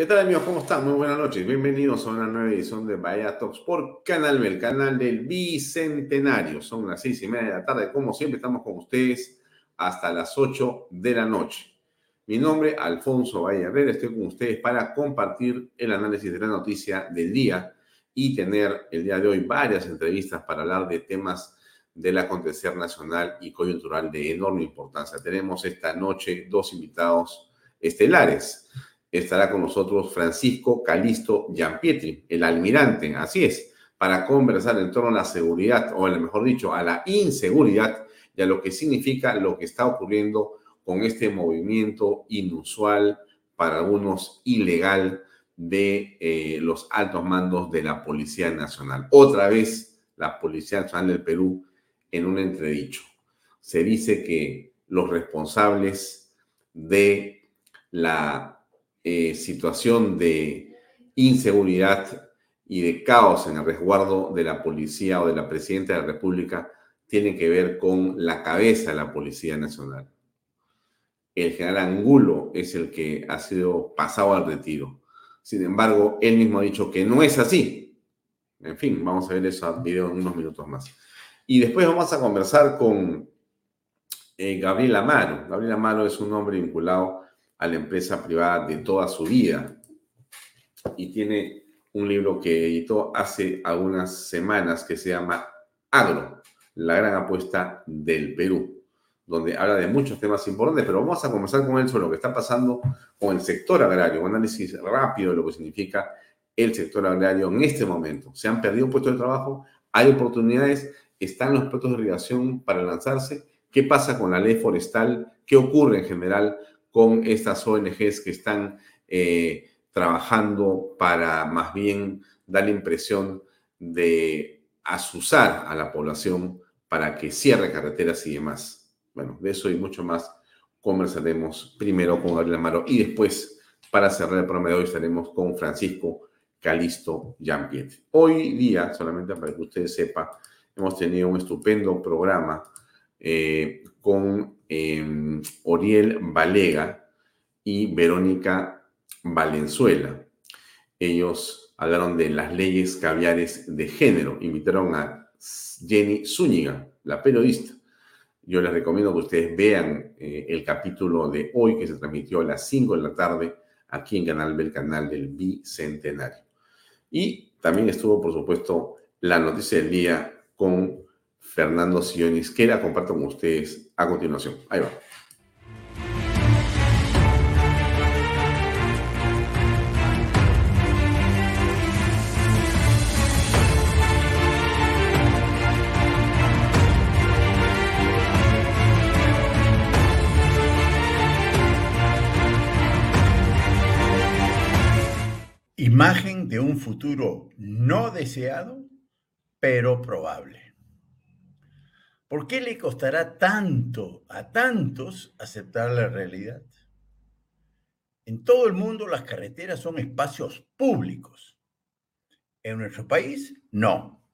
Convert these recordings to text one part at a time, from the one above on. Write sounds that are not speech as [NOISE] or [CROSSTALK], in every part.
¿Qué tal amigos? ¿Cómo están? Muy buenas noches. Bienvenidos a una nueva edición de Bahía Talks por Canal B, el canal del Bicentenario. Son las seis y media de la tarde. Como siempre, estamos con ustedes hasta las ocho de la noche. Mi nombre, Alfonso Valle Herrera. Estoy con ustedes para compartir el análisis de la noticia del día y tener el día de hoy varias entrevistas para hablar de temas del acontecer nacional y coyuntural de enorme importancia. Tenemos esta noche dos invitados estelares estará con nosotros Francisco Calisto Giampietri, el almirante, así es, para conversar en torno a la seguridad, o mejor dicho, a la inseguridad y a lo que significa lo que está ocurriendo con este movimiento inusual, para algunos ilegal, de eh, los altos mandos de la Policía Nacional. Otra vez, la Policía Nacional del Perú en un entredicho. Se dice que los responsables de la eh, situación de inseguridad y de caos en el resguardo de la policía o de la presidenta de la República tiene que ver con la cabeza de la Policía Nacional. El general Angulo es el que ha sido pasado al retiro. Sin embargo, él mismo ha dicho que no es así. En fin, vamos a ver ese video en unos minutos más. Y después vamos a conversar con eh, Gabriel Amaro. Gabriel Amaro es un hombre vinculado a la empresa privada de toda su vida. Y tiene un libro que editó hace algunas semanas que se llama Agro, la gran apuesta del Perú, donde habla de muchos temas importantes, pero vamos a conversar con él sobre lo que está pasando con el sector agrario, un análisis rápido de lo que significa el sector agrario en este momento. Se han perdido puestos de trabajo, hay oportunidades, están los puestos de irrigación para lanzarse. ¿Qué pasa con la ley forestal? ¿Qué ocurre en general con estas ONGs que están eh, trabajando para más bien dar la impresión de asusar a la población para que cierre carreteras y demás. Bueno, de eso y mucho más conversaremos primero con Gabriel Amaro y después, para cerrar el programa de hoy, estaremos con Francisco Calisto Jampiet. Hoy día, solamente para que ustedes sepan, hemos tenido un estupendo programa eh, con Em, Oriel Valega y Verónica Valenzuela. Ellos hablaron de las leyes caviares de género. Invitaron a Jenny Zúñiga, la periodista. Yo les recomiendo que ustedes vean eh, el capítulo de hoy que se transmitió a las 5 de la tarde aquí en Canal B, el canal del Bicentenario. Y también estuvo, por supuesto, la noticia del día con Fernando Sionis, que la comparto con ustedes a continuación. Ahí va. Imagen de un futuro no deseado, pero probable. ¿Por qué le costará tanto a tantos aceptar la realidad? En todo el mundo las carreteras son espacios públicos. En nuestro país, no.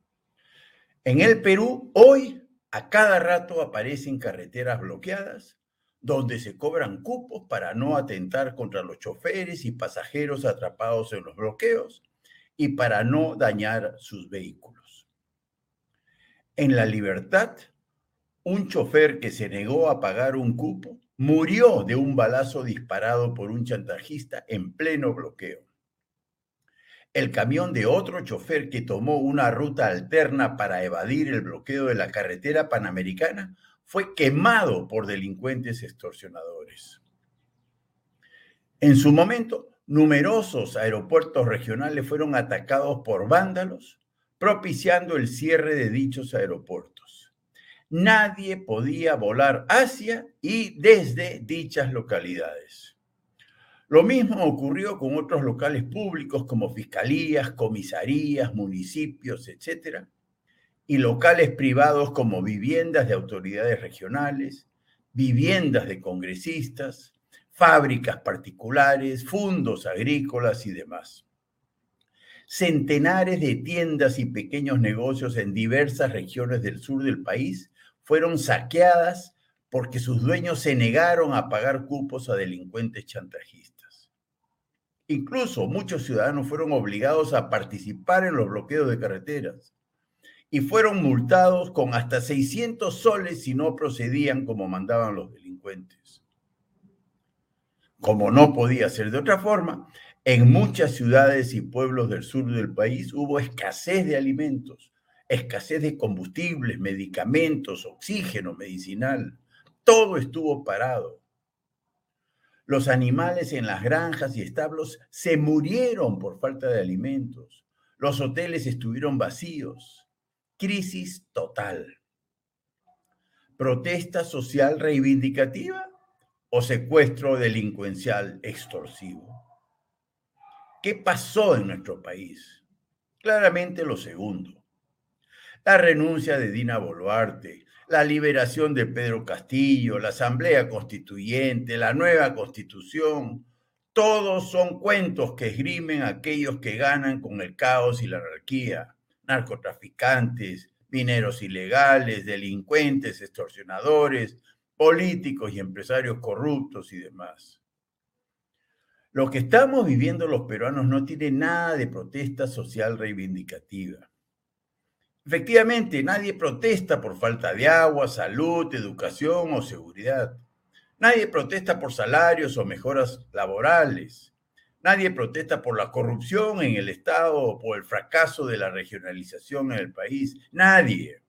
En el Perú, hoy, a cada rato aparecen carreteras bloqueadas donde se cobran cupos para no atentar contra los choferes y pasajeros atrapados en los bloqueos y para no dañar sus vehículos. En la libertad, un chofer que se negó a pagar un cupo murió de un balazo disparado por un chantajista en pleno bloqueo. El camión de otro chofer que tomó una ruta alterna para evadir el bloqueo de la carretera panamericana fue quemado por delincuentes extorsionadores. En su momento, numerosos aeropuertos regionales fueron atacados por vándalos, propiciando el cierre de dichos aeropuertos nadie podía volar hacia y desde dichas localidades. Lo mismo ocurrió con otros locales públicos como fiscalías, comisarías, municipios, etc., y locales privados como viviendas de autoridades regionales, viviendas de congresistas, fábricas particulares, fundos agrícolas y demás. Centenares de tiendas y pequeños negocios en diversas regiones del sur del país fueron saqueadas porque sus dueños se negaron a pagar cupos a delincuentes chantajistas. Incluso muchos ciudadanos fueron obligados a participar en los bloqueos de carreteras y fueron multados con hasta 600 soles si no procedían como mandaban los delincuentes. Como no podía ser de otra forma, en muchas ciudades y pueblos del sur del país hubo escasez de alimentos, escasez de combustibles, medicamentos, oxígeno medicinal. Todo estuvo parado. Los animales en las granjas y establos se murieron por falta de alimentos. Los hoteles estuvieron vacíos. Crisis total. Protesta social reivindicativa o secuestro delincuencial extorsivo. ¿Qué pasó en nuestro país? Claramente lo segundo. La renuncia de Dina Boluarte, la liberación de Pedro Castillo, la Asamblea Constituyente, la nueva Constitución, todos son cuentos que esgrimen aquellos que ganan con el caos y la anarquía, narcotraficantes, mineros ilegales, delincuentes, extorsionadores, políticos y empresarios corruptos y demás. Lo que estamos viviendo los peruanos no tiene nada de protesta social reivindicativa. Efectivamente, nadie protesta por falta de agua, salud, educación o seguridad. Nadie protesta por salarios o mejoras laborales. Nadie protesta por la corrupción en el Estado o por el fracaso de la regionalización en el país. Nadie.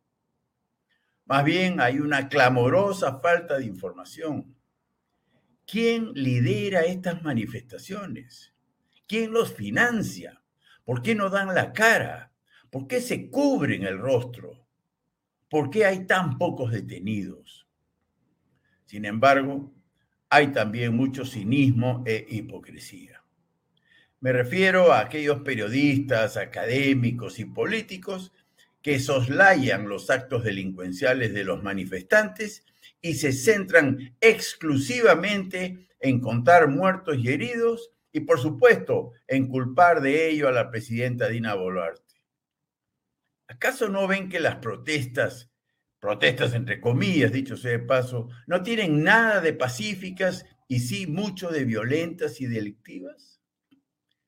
Más bien hay una clamorosa falta de información. ¿Quién lidera estas manifestaciones? ¿Quién los financia? ¿Por qué no dan la cara? ¿Por qué se cubren el rostro? ¿Por qué hay tan pocos detenidos? Sin embargo, hay también mucho cinismo e hipocresía. Me refiero a aquellos periodistas, académicos y políticos que soslayan los actos delincuenciales de los manifestantes y se centran exclusivamente en contar muertos y heridos y, por supuesto, en culpar de ello a la presidenta Dina Boluarte. ¿Acaso no ven que las protestas, protestas entre comillas, dicho sea de paso, no tienen nada de pacíficas y sí mucho de violentas y delictivas?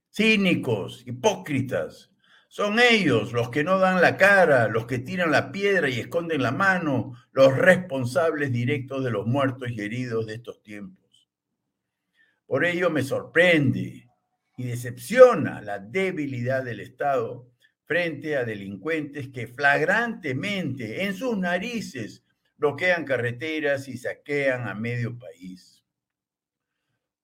Cínicos, hipócritas, son ellos los que no dan la cara, los que tiran la piedra y esconden la mano, los responsables directos de los muertos y heridos de estos tiempos. Por ello me sorprende y decepciona la debilidad del Estado frente a delincuentes que flagrantemente en sus narices bloquean carreteras y saquean a medio país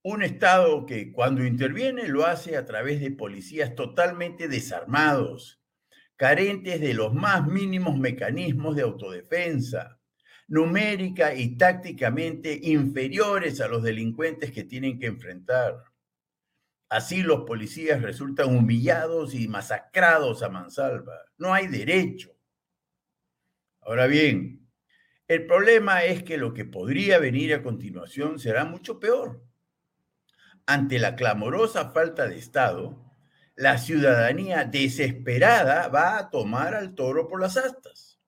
un Estado que cuando interviene lo hace a través de policías totalmente desarmados, carentes de los más mínimos mecanismos de autodefensa, numérica y tácticamente inferiores a los delincuentes que tienen que enfrentar. Así los policías resultan humillados y masacrados a mansalva. No hay derecho. Ahora bien, el problema es que lo que podría venir a continuación será mucho peor ante la clamorosa falta de Estado, la ciudadanía desesperada va a tomar al toro por las astas.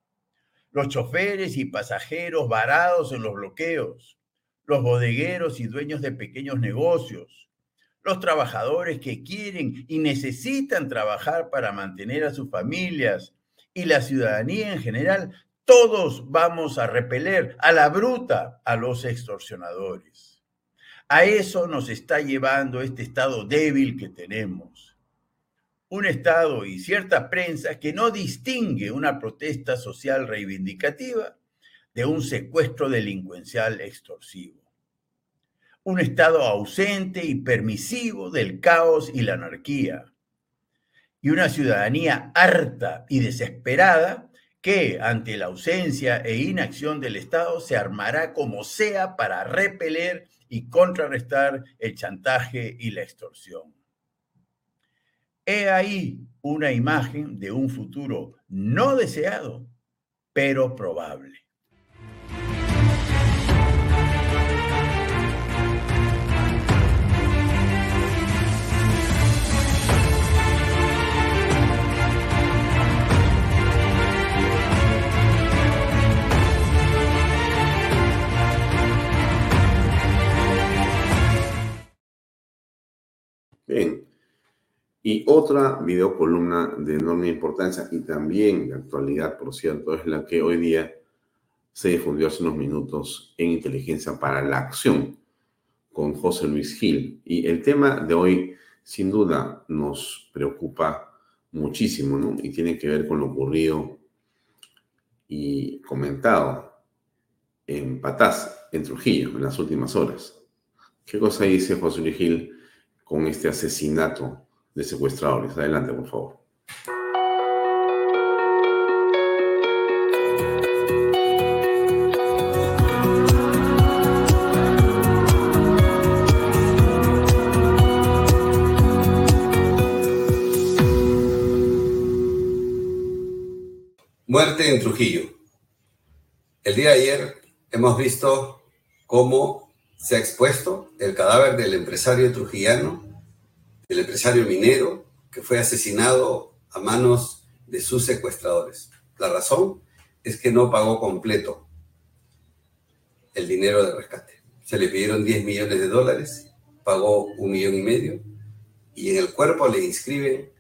Los choferes y pasajeros varados en los bloqueos, los bodegueros y dueños de pequeños negocios, los trabajadores que quieren y necesitan trabajar para mantener a sus familias y la ciudadanía en general, todos vamos a repeler a la bruta a los extorsionadores. A eso nos está llevando este Estado débil que tenemos. Un Estado y cierta prensa que no distingue una protesta social reivindicativa de un secuestro delincuencial extorsivo. Un Estado ausente y permisivo del caos y la anarquía. Y una ciudadanía harta y desesperada que ante la ausencia e inacción del Estado se armará como sea para repeler y contrarrestar el chantaje y la extorsión. He ahí una imagen de un futuro no deseado, pero probable. Bien. Y otra videocolumna de enorme importancia y también de actualidad, por cierto, es la que hoy día se difundió hace unos minutos en Inteligencia para la Acción con José Luis Gil. Y el tema de hoy, sin duda, nos preocupa muchísimo, ¿no? Y tiene que ver con lo ocurrido y comentado en Patás, en Trujillo, en las últimas horas. ¿Qué cosa dice José Luis Gil? Con este asesinato de secuestradores. Adelante, por favor. Muerte en Trujillo. El día de ayer hemos visto cómo se ha expuesto el cadáver del empresario trujillano, del empresario minero, que fue asesinado a manos de sus secuestradores. La razón es que no pagó completo el dinero de rescate. Se le pidieron 10 millones de dólares, pagó un millón y medio y en el cuerpo le inscriben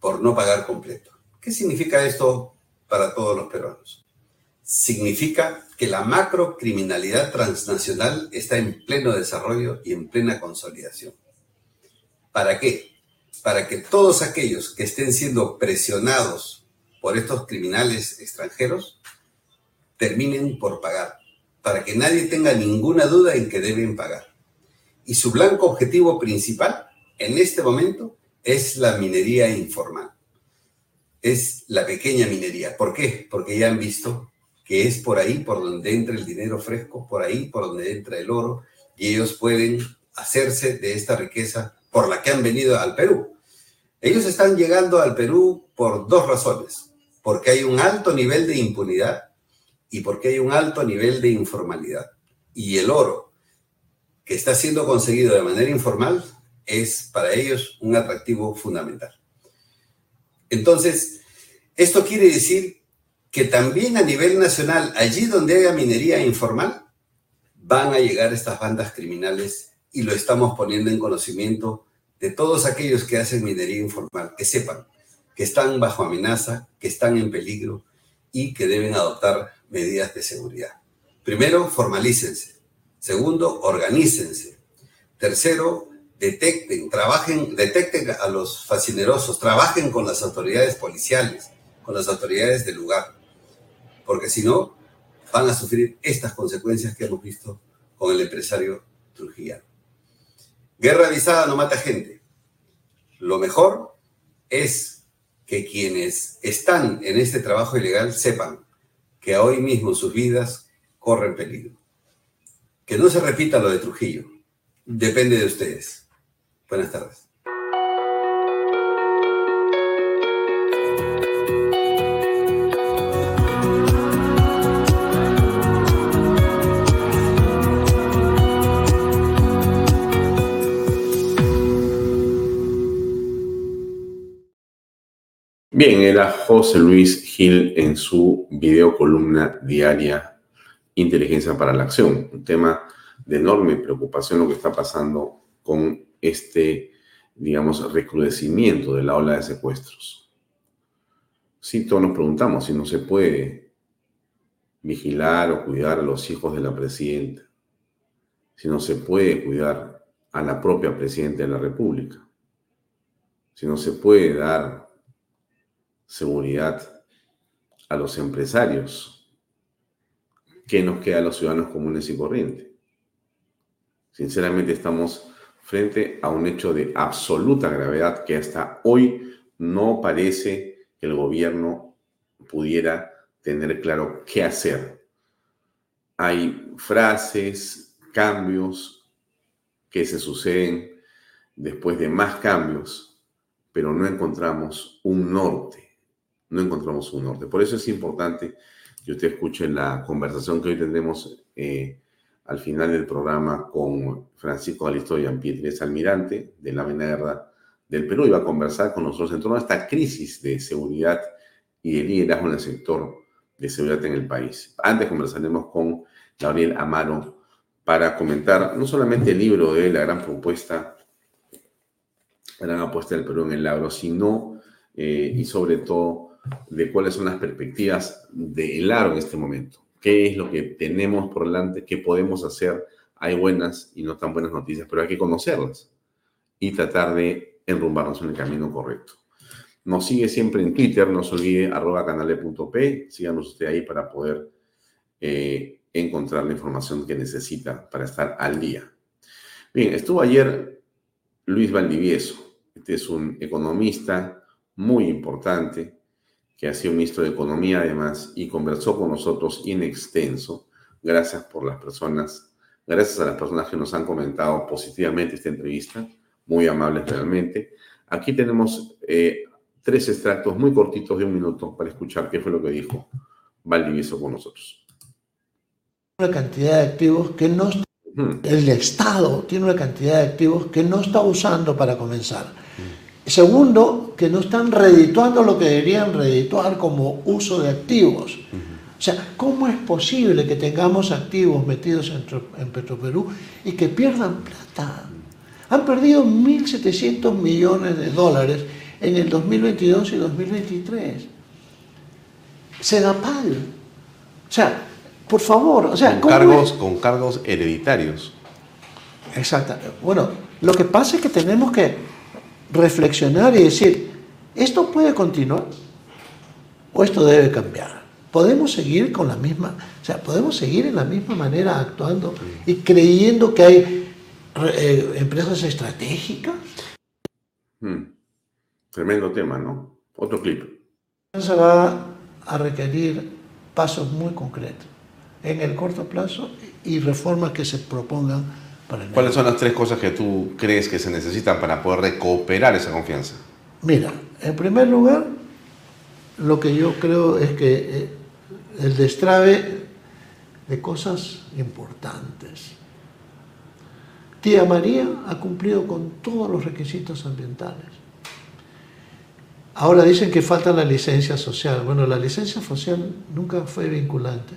por no pagar completo. ¿Qué significa esto para todos los peruanos? Significa que la macrocriminalidad transnacional está en pleno desarrollo y en plena consolidación. ¿Para qué? Para que todos aquellos que estén siendo presionados por estos criminales extranjeros terminen por pagar, para que nadie tenga ninguna duda en que deben pagar. Y su blanco objetivo principal en este momento es la minería informal. Es la pequeña minería. ¿Por qué? Porque ya han visto que es por ahí por donde entra el dinero fresco, por ahí por donde entra el oro, y ellos pueden hacerse de esta riqueza por la que han venido al Perú. Ellos están llegando al Perú por dos razones, porque hay un alto nivel de impunidad y porque hay un alto nivel de informalidad. Y el oro que está siendo conseguido de manera informal es para ellos un atractivo fundamental. Entonces, esto quiere decir que también a nivel nacional, allí donde haya minería informal, van a llegar estas bandas criminales y lo estamos poniendo en conocimiento de todos aquellos que hacen minería informal, que sepan que están bajo amenaza, que están en peligro y que deben adoptar medidas de seguridad. Primero, formalícense. Segundo, organícense. Tercero, detecten, trabajen, detecten a los fascinerosos, trabajen con las autoridades policiales, con las autoridades del lugar porque si no, van a sufrir estas consecuencias que hemos visto con el empresario trujillano. Guerra avisada no mata gente. Lo mejor es que quienes están en este trabajo ilegal sepan que hoy mismo sus vidas corren peligro. Que no se repita lo de Trujillo. Depende de ustedes. Buenas tardes. Bien, era José Luis Gil en su video columna diaria Inteligencia para la Acción, un tema de enorme preocupación lo que está pasando con este, digamos, recrudecimiento de la ola de secuestros. Sí, todos nos preguntamos si no se puede vigilar o cuidar a los hijos de la presidenta, si no se puede cuidar a la propia presidenta de la República, si no se puede dar seguridad a los empresarios. ¿Qué nos queda a los ciudadanos comunes y corrientes? Sinceramente estamos frente a un hecho de absoluta gravedad que hasta hoy no parece que el gobierno pudiera tener claro qué hacer. Hay frases, cambios que se suceden después de más cambios pero no encontramos un norte. No encontramos un norte. Por eso es importante que usted escuche la conversación que hoy tendremos eh, al final del programa con Francisco Galisto y Pietri, almirante de la Guerra del Perú, y va a conversar con nosotros en torno a esta crisis de seguridad y de liderazgo en el sector de seguridad en el país. Antes conversaremos con Gabriel Amaro para comentar no solamente el libro de la gran propuesta, la gran apuesta del Perú en el agro, sino eh, y sobre todo de cuáles son las perspectivas del agro en este momento. ¿Qué es lo que tenemos por delante? ¿Qué podemos hacer? Hay buenas y no tan buenas noticias, pero hay que conocerlas y tratar de enrumbarnos en el camino correcto. Nos sigue siempre en Twitter, no se olvide arroba canale.p, síganos usted ahí para poder eh, encontrar la información que necesita para estar al día. Bien, estuvo ayer Luis Valdivieso, este es un economista muy importante, que ha sido ministro de Economía además, y conversó con nosotros in extenso. Gracias por las personas, gracias a las personas que nos han comentado positivamente esta entrevista, muy amables realmente. Aquí tenemos eh, tres extractos muy cortitos de un minuto para escuchar qué fue lo que dijo Valdivieso con nosotros. Una cantidad de activos que no el Estado tiene una cantidad de activos que no está usando para comenzar. Segundo, que no están redituando lo que deberían redituar como uso de activos. O sea, ¿cómo es posible que tengamos activos metidos en, en Petroperú y que pierdan plata? Han perdido 1.700 millones de dólares en el 2022 y 2023. Sedapal. O sea, por favor, o sea, con cargos, con cargos hereditarios. Exacto. Bueno, lo que pasa es que tenemos que reflexionar y decir, ¿esto puede continuar? ¿O esto debe cambiar? ¿Podemos seguir con la misma, o sea, podemos seguir en la misma manera actuando y creyendo que hay eh, empresas estratégicas? Hmm. Tremendo tema, ¿no? Otro clip. Se va a requerir pasos muy concretos en el corto plazo y reformas que se propongan para el ¿Cuáles son las tres cosas que tú crees que se necesitan para poder recuperar esa confianza? Mira, en primer lugar, lo que yo creo es que eh, el destrave de cosas importantes. Tía María ha cumplido con todos los requisitos ambientales. Ahora dicen que falta la licencia social. Bueno, la licencia social nunca fue vinculante.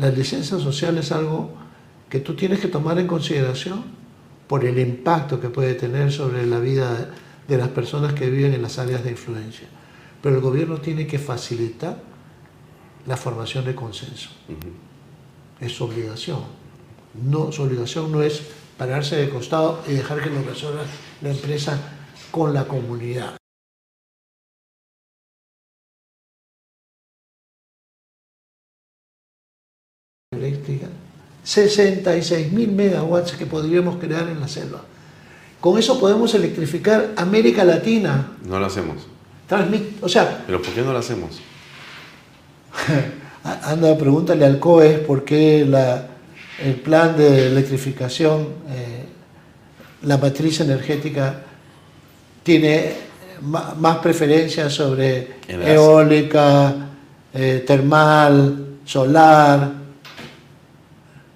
La licencia social es algo que tú tienes que tomar en consideración por el impacto que puede tener sobre la vida de las personas que viven en las áreas de influencia. Pero el gobierno tiene que facilitar la formación de consenso. Es su obligación. No, su obligación no es pararse de costado y dejar que lo resuelva la empresa con la comunidad. eléctrica, 66 mil megawatts que podríamos crear en la selva. Con eso podemos electrificar América Latina. No lo hacemos. o sea, ¿Pero por qué no lo hacemos? [LAUGHS] Anda, pregúntale al COE por qué la, el plan de electrificación, eh, la matriz energética tiene más preferencia sobre eólica, eh, termal, solar,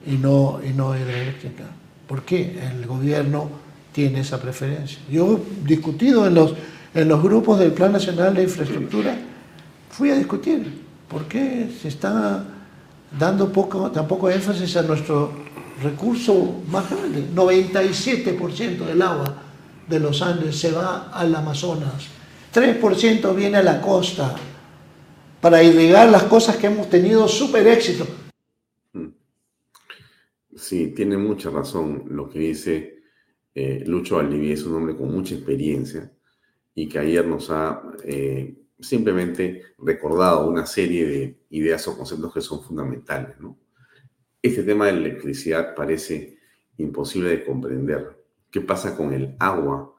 y no, y no hidroeléctrica. ¿Por qué el gobierno tiene esa preferencia? Yo he discutido en los, en los grupos del Plan Nacional de Infraestructura, fui a discutir por qué se está dando poco, tan poco énfasis a nuestro recurso más grande. 97% del agua de los Andes se va al Amazonas, 3% viene a la costa para irrigar las cosas que hemos tenido súper éxito. Sí, tiene mucha razón lo que dice eh, Lucho Valdivia, es un hombre con mucha experiencia y que ayer nos ha eh, simplemente recordado una serie de ideas o conceptos que son fundamentales. ¿no? Este tema de la electricidad parece imposible de comprender. ¿Qué pasa con el agua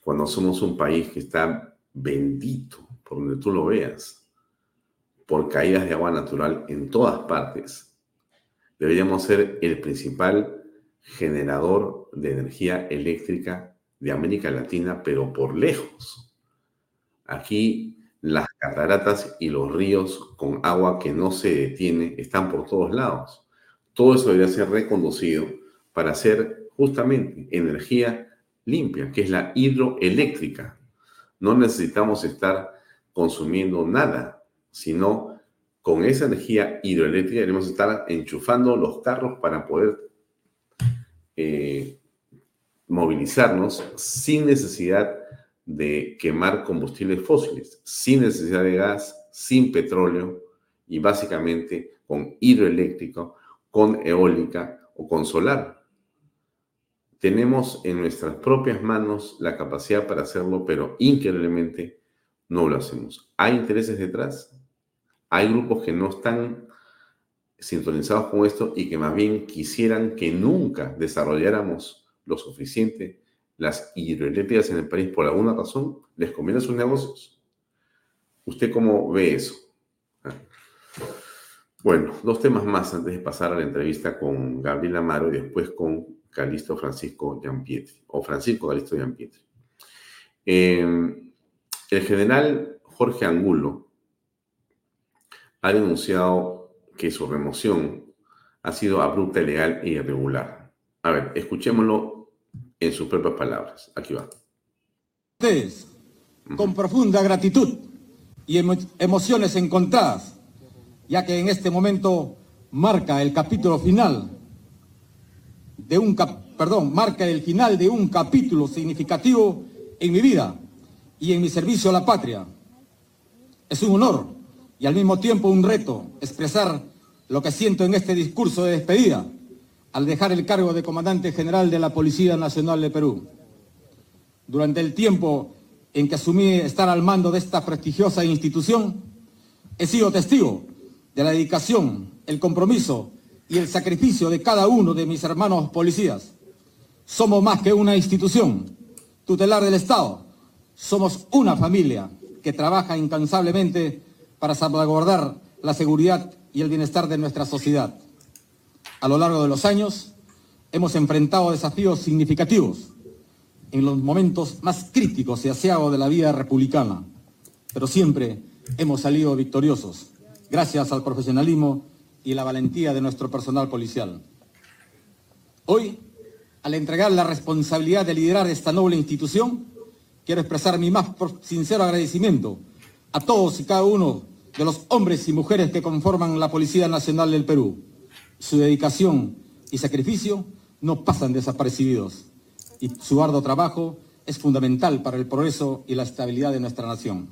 cuando somos un país que está bendito, por donde tú lo veas, por caídas de agua natural en todas partes? Deberíamos ser el principal generador de energía eléctrica de América Latina, pero por lejos. Aquí las cataratas y los ríos con agua que no se detiene están por todos lados. Todo eso debería ser reconducido para hacer justamente energía limpia, que es la hidroeléctrica. No necesitamos estar consumiendo nada, sino con esa energía hidroeléctrica debemos estar enchufando los carros para poder eh, movilizarnos sin necesidad de quemar combustibles fósiles, sin necesidad de gas, sin petróleo y básicamente con hidroeléctrico, con eólica o con solar. Tenemos en nuestras propias manos la capacidad para hacerlo, pero increíblemente no lo hacemos. ¿Hay intereses detrás? Hay grupos que no están sintonizados con esto y que más bien quisieran que nunca desarrolláramos lo suficiente las hidroeléctricas en el país por alguna razón, les conviene sus negocios. ¿Usted cómo ve eso? Ah. Bueno, dos temas más antes de pasar a la entrevista con Gabriel Amaro y después con Calisto Francisco Giampietri, o Francisco Calisto Giampietri. Eh, el general Jorge Angulo ha denunciado que su remoción ha sido abrupta, ilegal e irregular. A ver, escuchémoslo en sus propias palabras. Aquí va. Ustedes, con profunda gratitud y emociones encontradas, ya que en este momento marca el capítulo final de un perdón, marca el final de un capítulo significativo en mi vida y en mi servicio a la patria. Es un honor y al mismo tiempo un reto expresar lo que siento en este discurso de despedida al dejar el cargo de comandante general de la Policía Nacional de Perú. Durante el tiempo en que asumí estar al mando de esta prestigiosa institución, he sido testigo de la dedicación, el compromiso y el sacrificio de cada uno de mis hermanos policías. Somos más que una institución tutelar del Estado. Somos una familia que trabaja incansablemente para salvaguardar la seguridad y el bienestar de nuestra sociedad. A lo largo de los años hemos enfrentado desafíos significativos en los momentos más críticos y aseados de la vida republicana, pero siempre hemos salido victoriosos, gracias al profesionalismo y la valentía de nuestro personal policial. Hoy, al entregar la responsabilidad de liderar esta noble institución, quiero expresar mi más sincero agradecimiento a todos y cada uno de los hombres y mujeres que conforman la Policía Nacional del Perú su dedicación y sacrificio no pasan desapercibidos y su arduo trabajo es fundamental para el progreso y la estabilidad de nuestra nación.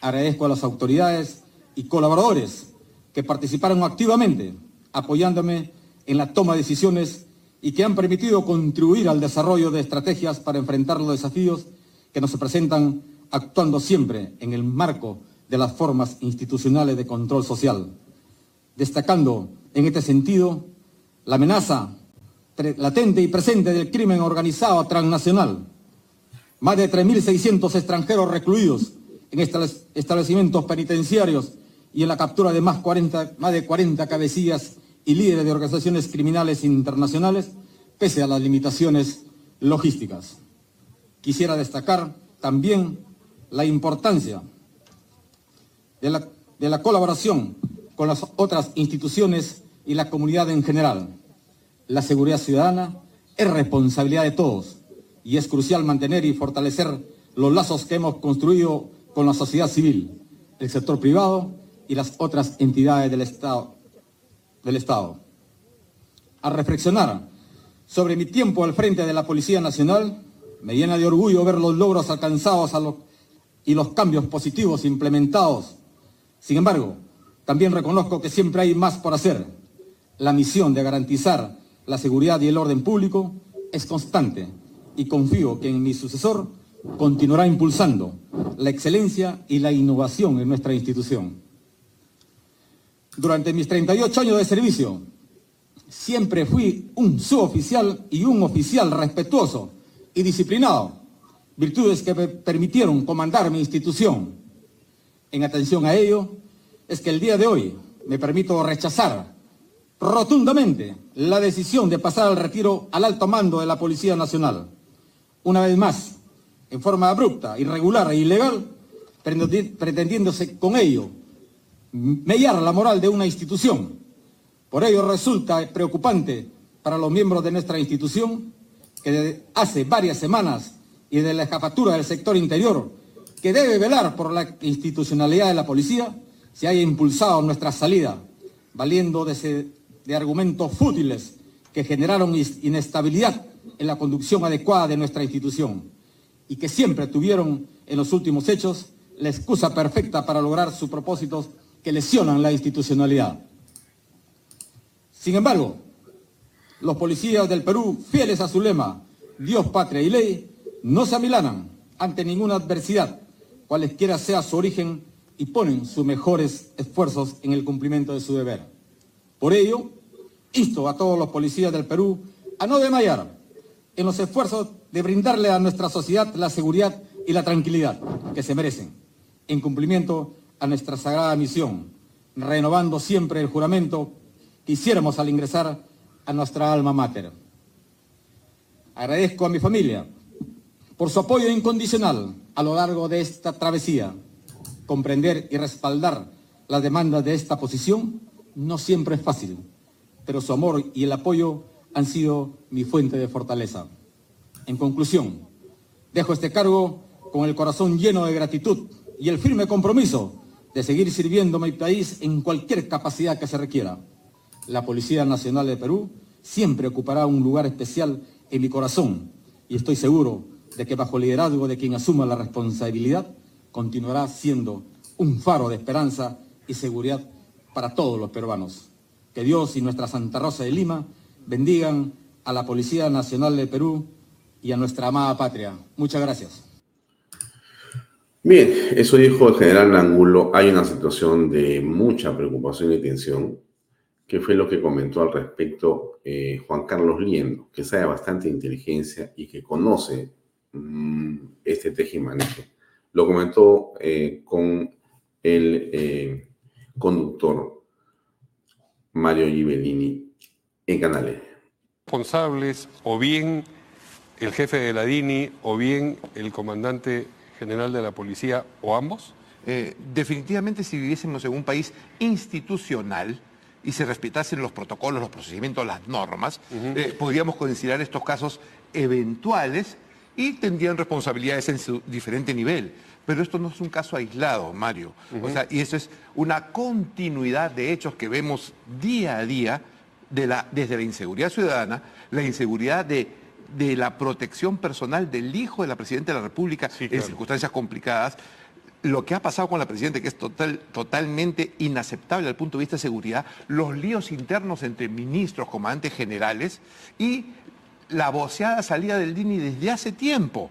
Agradezco a las autoridades y colaboradores que participaron activamente apoyándome en la toma de decisiones y que han permitido contribuir al desarrollo de estrategias para enfrentar los desafíos que nos presentan actuando siempre en el marco de las formas institucionales de control social, destacando en este sentido, la amenaza latente y presente del crimen organizado transnacional, más de 3.600 extranjeros recluidos en establecimientos penitenciarios y en la captura de más, 40, más de 40 cabecillas y líderes de organizaciones criminales internacionales, pese a las limitaciones logísticas. Quisiera destacar también la importancia de la, colaboración con las otras instituciones y la comunidad en general. La seguridad ciudadana es responsabilidad de todos y es crucial mantener y fortalecer los lazos que hemos construido con la sociedad civil, el sector privado y las otras entidades del Estado. Del Estado. A reflexionar sobre mi tiempo al frente de la Policía Nacional, me llena de orgullo ver los logros alcanzados y los cambios positivos implementados. Sin embargo, también reconozco que siempre hay más por hacer la misión de garantizar la seguridad y el orden público es constante y confío que en mi sucesor continuará impulsando la excelencia y la innovación en nuestra institución. Durante mis 38 años de servicio, siempre fui un suboficial y un oficial respetuoso y disciplinado, virtudes que me permitieron comandar mi institución. En atención a ello, es que el día de hoy me permito rechazar rotundamente la decisión de pasar al retiro al alto mando de la Policía Nacional. una vez más, en forma abrupta, irregular e ilegal, pretendiéndose con ello mellar la moral de una institución. Por ello resulta preocupante para los miembros de nuestra institución que desde hace varias semanas y de la jefatura del sector interior, que debe velar por la institucionalidad de la policía, se haya impulsado nuestra salida, valiendo de, de argumentos fútiles que generaron inestabilidad en la conducción adecuada de nuestra institución y que siempre tuvieron en los últimos hechos la excusa perfecta para lograr sus propósitos que lesionan la institucionalidad. Sin embargo, los policías del Perú, fieles a su lema, Dios, patria y ley, no se amilanan ante ninguna adversidad, cualesquiera sea su origen, y ponen sus mejores esfuerzos en el cumplimiento de su deber. Por ello, insto a todos los policías del Perú a no desmayar en los esfuerzos de brindarle a nuestra sociedad la seguridad y la tranquilidad que se merecen, en cumplimiento a nuestra sagrada misión, renovando siempre el juramento que hiciéramos al ingresar a nuestra alma mater. Agradezco a mi familia por su apoyo incondicional a lo largo de esta travesía. Comprender y respaldar las demandas de esta posición no siempre es fácil, pero su amor y el apoyo han sido mi fuente de fortaleza. En conclusión, dejo este cargo con el corazón lleno de gratitud y el firme compromiso de seguir sirviendo a mi país en cualquier capacidad que se requiera. La Policía Nacional de Perú siempre ocupará un lugar especial en mi corazón y estoy seguro de que bajo liderazgo de quien asuma la responsabilidad continuará siendo un faro de esperanza y seguridad para todos los peruanos. Que Dios y nuestra Santa Rosa de Lima bendigan a la Policía Nacional de Perú y a nuestra amada patria. Muchas gracias. Bien, eso dijo el general Angulo. Hay una situación de mucha preocupación y tensión, que fue lo que comentó al respecto eh, Juan Carlos Liendo, que sabe bastante inteligencia y que conoce este tejimaneje. Lo comentó eh, con el eh, conductor Mario Gibellini en Canales. Responsables o bien el jefe de la DINI o bien el comandante general de la policía o ambos? Eh, definitivamente si viviésemos en un país institucional y se respetasen los protocolos, los procedimientos, las normas, eh, podríamos considerar estos casos eventuales y tendrían responsabilidades en su diferente nivel. Pero esto no es un caso aislado, Mario. O sea, y eso es una continuidad de hechos que vemos día a día de la, desde la inseguridad ciudadana, la inseguridad de de la protección personal del hijo de la Presidenta de la República en circunstancias complicadas. Lo que ha pasado con la Presidenta, que es total, totalmente inaceptable desde el punto de vista de seguridad, los líos internos entre ministros, comandantes generales y la voceada salida del DINI desde hace tiempo.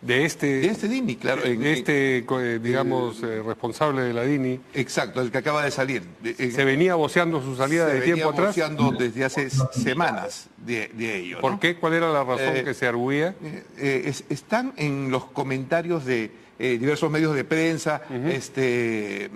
De este, de este DINI, claro. De este, eh, digamos, eh, responsable de la DINI. Exacto, el que acaba de salir. Eh, se venía voceando su salida de tiempo atrás. Se venía desde hace semanas de, ello. ¿Por qué? ¿Cuál era la razón que se arguía? están en los comentarios de diversos medios de prensa, este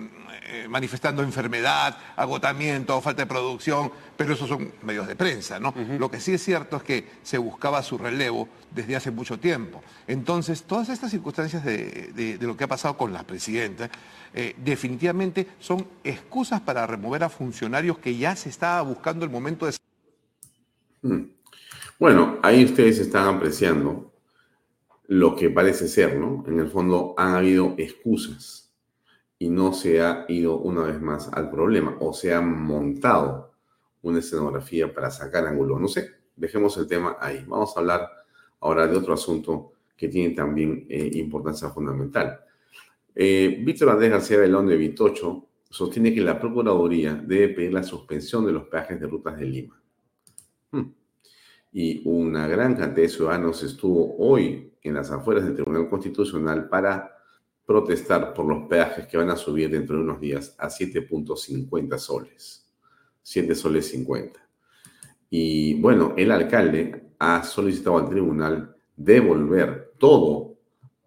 eh, manifestando enfermedad, agotamiento, falta de producción, pero esos son medios de prensa, ¿no? Lo que sí es cierto es que se buscaba su relevo desde hace mucho tiempo. Entonces, todas estas circunstancias de, lo que ha pasado con la presidenta, eh, definitivamente son excusas para remover a funcionarios que ya se estaba buscando el momento de... Mm. Bueno, ahí ustedes están apreciando lo que parece ser, ¿no? En el fondo han habido excusas y no se ha ido una vez más al problema o se ha montado una escenografía para sacar ángulo. No sé, dejemos el tema ahí. Vamos a hablar ahora de otro asunto que tiene también eh, importancia fundamental. Eh, Víctor Andrés García Belón de Vitocho sostiene que la Procuraduría debe pedir la suspensión de los peajes de rutas de Lima. Hmm. Y una gran cantidad de ciudadanos estuvo hoy en las afueras del Tribunal Constitucional para protestar por los peajes que van a subir dentro de unos días a 7.50 soles. 7 soles 50. Y bueno, el alcalde ha solicitado al tribunal devolver todo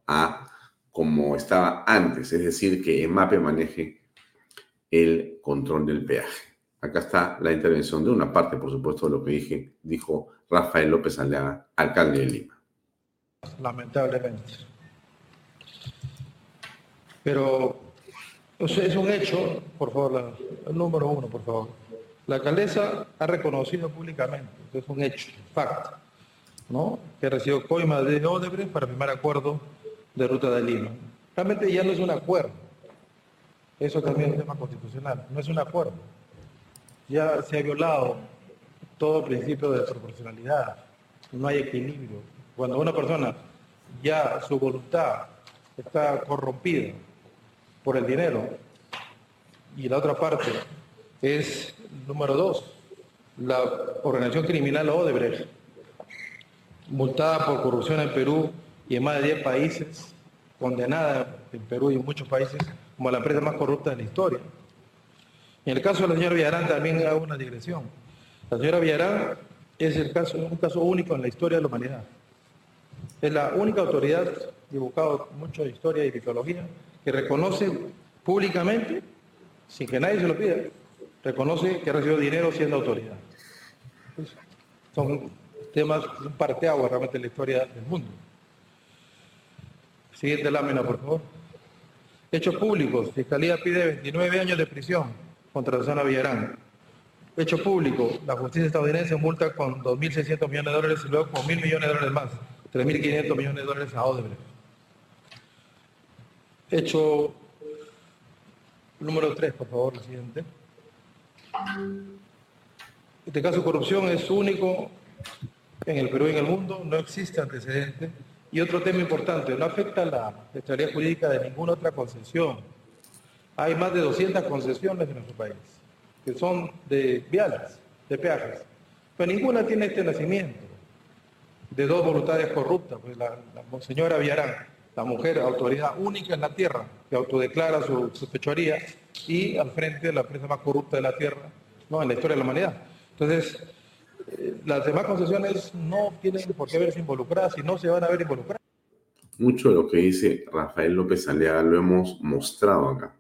a como estaba antes, es decir, que EMAPE maneje el control del peaje. Acá está la intervención de una parte, por supuesto, de lo que dijo Rafael López Alea, alcalde de Lima. lamentablemente. Pero es un hecho, por favor, el número uno, por favor. La alcaldesa ha reconocido públicamente, es un hecho, fact, ¿no? que ha recibido coima de Odebrecht para firmar acuerdo de ruta de Lima. Realmente ya no es un acuerdo. Eso también es un tema constitucional. No es un acuerdo. Ya se ha violado todo principio de proporcionalidad. No hay equilibrio. Cuando una persona ya su voluntad está corrompida por el dinero y la otra parte es, número dos, la organización criminal Odebrecht, multada por corrupción en Perú y en más de 10 países, condenada en Perú y en muchos países como la empresa más corrupta de la historia. En el caso de la señora Villarán también hago una digresión. La señora Villarán es el caso, un caso único en la historia de la humanidad. Es la única autoridad, he mucho de historia y mitología, que reconoce públicamente, sin que nadie se lo pida, reconoce que ha recibido dinero siendo autoridad. son temas, un parteagua realmente en la historia del mundo. Siguiente lámina, por favor. Hechos públicos. Fiscalía pide 29 años de prisión contra zona Villarán. Hecho público. La justicia estadounidense multa con 2.600 millones de dólares y luego con 1.000 millones de dólares más. 3.500 millones de dólares a Odebrecht. Hecho número 3, por favor, el siguiente. Este caso de corrupción es único en el Perú y en el mundo, no existe antecedente. Y otro tema importante, no afecta la estabilidad jurídica de ninguna otra concesión. Hay más de 200 concesiones en nuestro país, que son de viales, de peajes, pero ninguna tiene este nacimiento de dos voluntades corruptas. Pues la, señora Villarán, la mujer autoridad única en la tierra, que autodeclara su, su fechoría, y al frente de la empresa más corrupta de la tierra, no, en la historia de la humanidad. Entonces, eh, las demás concesiones no tienen por qué verse involucradas y no se van a ver involucradas. Mucho de lo que dice Rafael López Aliaga lo hemos mostrado acá.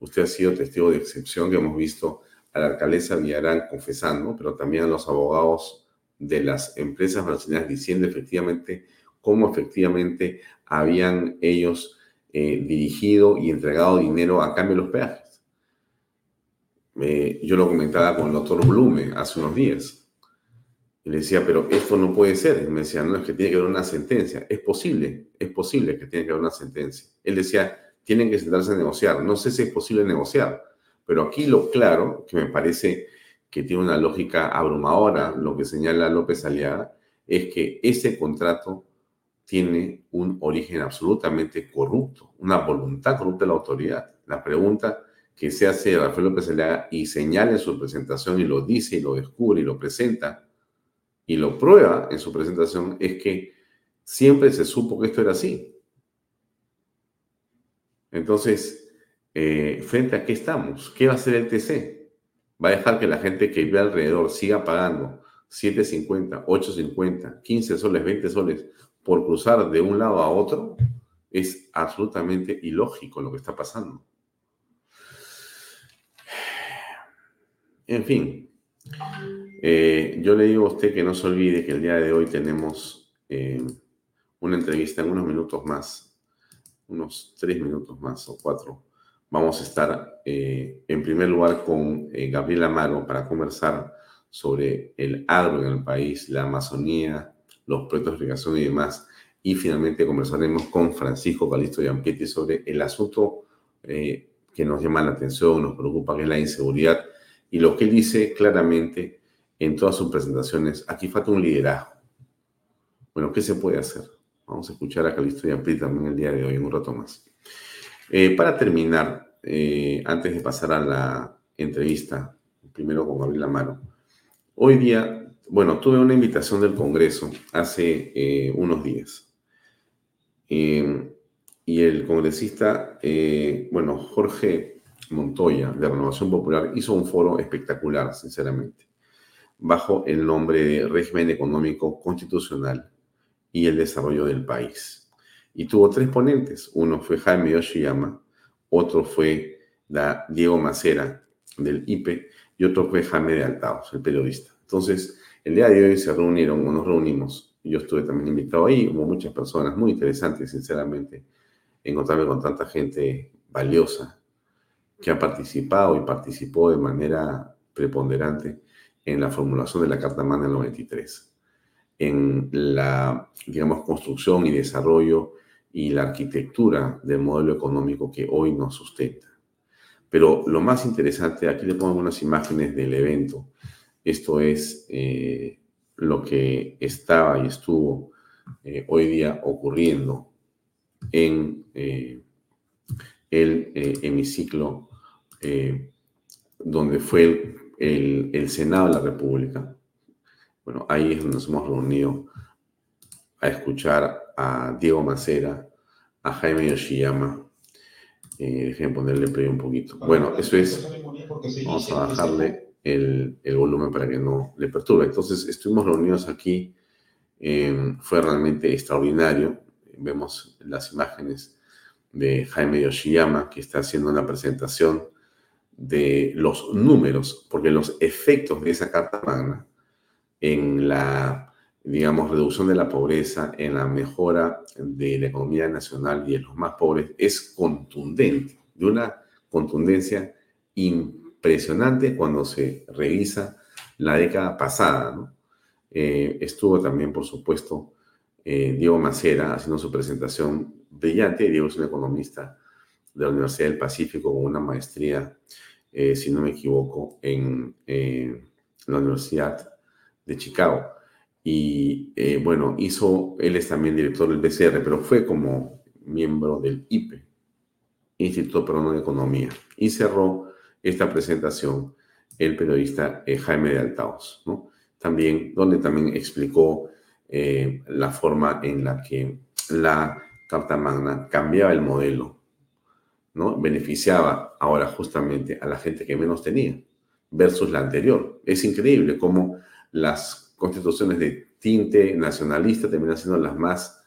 Usted ha sido testigo de excepción que hemos visto a la alcaldesa Villarán confesando, pero también a los abogados de las empresas brasileñas diciendo efectivamente cómo efectivamente habían ellos eh, dirigido y entregado dinero a cambio de los peajes. Eh, yo lo comentaba con el doctor Blume hace unos días. Y le decía, pero esto no puede ser. Y me decía, no, es que tiene que haber una sentencia. Es posible, es posible que tiene que haber una sentencia. Él decía, tienen que sentarse a negociar. No sé si es posible negociar, pero aquí lo claro, que me parece que tiene una lógica abrumadora, lo que señala López Aliaga, es que ese contrato tiene un origen absolutamente corrupto, una voluntad corrupta de la autoridad. La pregunta que se hace Rafael López Aliaga y señala en su presentación y lo dice y lo descubre y lo presenta y lo prueba en su presentación es que siempre se supo que esto era así. Entonces, eh, frente a qué estamos, ¿qué va a hacer el TC? ¿Va a dejar que la gente que vive alrededor siga pagando 7.50, 8.50, 15 soles, 20 soles por cruzar de un lado a otro? Es absolutamente ilógico lo que está pasando. En fin, eh, yo le digo a usted que no se olvide que el día de hoy tenemos eh, una entrevista en unos minutos más, unos tres minutos más o cuatro. Vamos a estar eh, en primer lugar con Gabriel Amaro para conversar sobre el agro en el país, la Amazonía, los proyectos de irrigación y demás. Y finalmente conversaremos con Francisco Calisto Yampetti sobre el asunto que nos llama la atención, nos preocupa, que es la inseguridad. Y lo que él dice claramente en todas sus presentaciones, aquí falta un liderazgo. Bueno, ¿qué se puede hacer? Vamos a escuchar a Calisto Yampri también el día de hoy, en un rato más. Eh, para terminar, eh, antes de pasar a la entrevista, primero con Gabriel Amaro, hoy día, bueno, tuve una invitación del Congreso hace eh, unos días. y el congresista, bueno, Jorge Montoya, de Renovación Popular, hizo un foro espectacular, sinceramente bajo el nombre de régimen económico constitucional y el desarrollo del país. Y tuvo tres ponentes. Uno fue Jaime Yoshiyama, otro fue Diego Macera del IPE y otro fue Jaime de Altaos, el periodista. Entonces, el día de hoy se reunieron o nos reunimos Yo estuve también invitado ahí, hubo muchas personas, muy interesantes, sinceramente, encontrarme con tanta gente valiosa que ha participado y participó de manera preponderante en la formulación de la Carta Magna del 93, en la, digamos, construcción y desarrollo y la arquitectura del modelo económico que hoy nos sustenta. Pero lo más interesante, aquí le pongo unas imágenes del evento. Esto es eh, lo que estaba y estuvo eh, hoy día ocurriendo en eh, el hemiciclo donde fue el, el, Senado de la República. Bueno, ahí es donde nos hemos reunido a escuchar a Diego Macera, a Jaime Yoshiyama, eh, déjenme ponerle play un poquito. Bueno, eso es. Vamos a bajarle el, el, volumen para que no le perturbe. Entonces, estuvimos reunidos aquí. Eh, fue realmente extraordinario. Vemos las imágenes de Jaime Yoshiyama, que está haciendo una presentación de los números, porque los efectos de esa Carta Magna en la digamos, reducción de la pobreza, en la mejora de la economía nacional y de los más pobres, es contundente, de una contundencia impresionante cuando se revisa la década pasada. Eh, estuvo también, por supuesto, eh, Diego Macera haciendo su presentación brillante. Diego es un economista de la Universidad del Pacífico con una maestría, eh, si no me equivoco, en la Universidad de Chicago. Y bueno, hizo, él es también director del BCR, pero fue como miembro del IPE, Instituto Peruano de Economía. Y cerró esta presentación el periodista eh, Jaime de Altaos. También, donde también explicó eh, la forma en la que la Carta Magna cambiaba el modelo, ¿no? Beneficiaba ahora justamente a la gente que menos tenía versus la anterior. Es increíble cómo las constituciones de tinte nacionalista terminan siendo las más,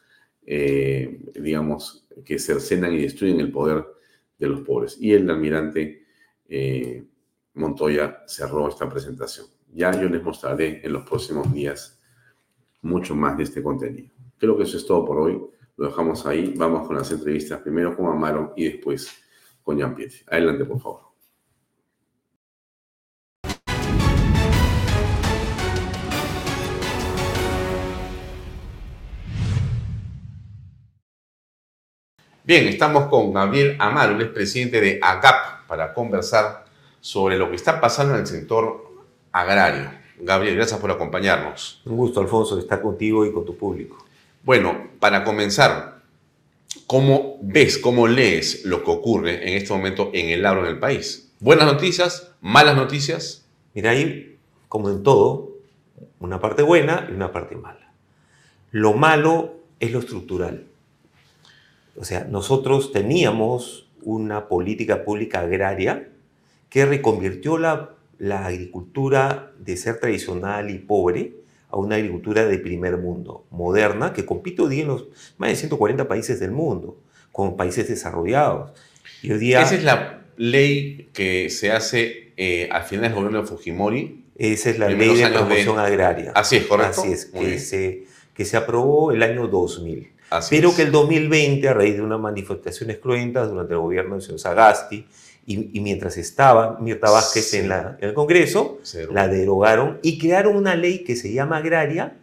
eh, digamos, que cercenan y destruyen el poder de los pobres. Y el almirante eh, Montoya cerró esta presentación. Ya yo les mostraré en los próximos días mucho más de este contenido. Creo que eso es todo por hoy. Lo dejamos ahí. Vamos con las entrevistas, primero con Amaro y después con Jean Pietri. Adelante, por favor. Bien, estamos con Gabriel Amaro, el presidente de AGAP, para conversar sobre lo que está pasando en el sector agrario. Gabriel, gracias por acompañarnos. Un gusto, Alfonso, estar contigo y con tu público. Bueno, para comenzar, ¿cómo ves, cómo lees lo que ocurre en este momento en el agro en el país? ¿Buenas noticias? ¿Malas noticias? Mira, ahí, como en todo, una parte buena y una parte mala. Lo malo es lo estructural o sea, nosotros teníamos una política pública agraria que reconvirtió la, agricultura de ser tradicional y pobre a una agricultura de primer mundo, moderna, que compite hoy día en los más de 140 países del mundo, con países desarrollados. Y hoy día, Esa es la ley que se hace eh, al final del gobierno de Fujimori. Esa es la ley de promoción agraria. Así es, correcto. Así es, que se, que se aprobó el año 2000 pero que el 2020, a raíz de unas manifestaciones cruentas durante el gobierno del señor Sagasti, y, mientras estaba Mirta Vázquez en, la, en, el Congreso, la derogaron y crearon una ley que se llama agraria,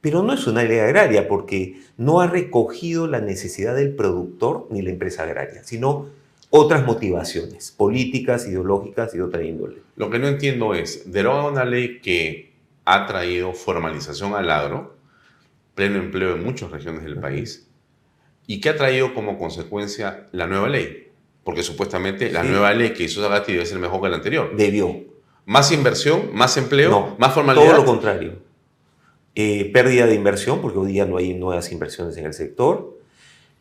pero no es una ley agraria porque no ha recogido la necesidad del productor ni la empresa agraria, sino otras motivaciones políticas, ideológicas y de otra índole. Lo que no entiendo es, deroga una ley que ha traído formalización al agro, pleno empleo en muchas regiones del país y que ha traído como consecuencia la nueva ley. Porque supuestamente la nueva ley que hizo Zagatti debe ser mejor que la anterior. Debió. ¿Más inversión? ¿Más empleo? ¿Más formalidad? Todo lo contrario. Eh, pérdida de inversión, porque hoy día no hay nuevas inversiones en el sector.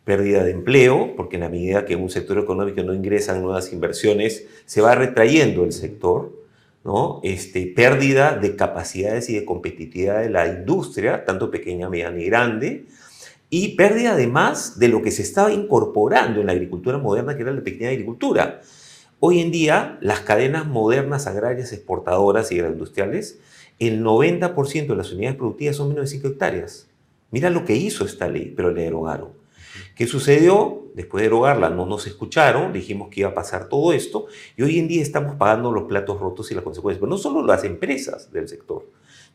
Pérdida de empleo, porque en la medida que en un sector económico no ingresan nuevas inversiones, se va retrayendo el sector. ¿No? Este, pérdida de capacidades y de competitividad de la industria, tanto pequeña, mediana y grande, y pérdida además de lo que se estaba incorporando en la agricultura moderna, que era la pequeña agricultura. Hoy en día, las cadenas modernas agrarias exportadoras y agroindustriales, el 90% de las unidades productivas son menos de 5 hectáreas. Mira lo que hizo esta ley, pero le derogaron. ¿Qué sucedió? Después de derogarla no nos escucharon, dijimos que iba a pasar todo esto y hoy en día estamos pagando los platos rotos y las consecuencias. Pero no solo las empresas del sector,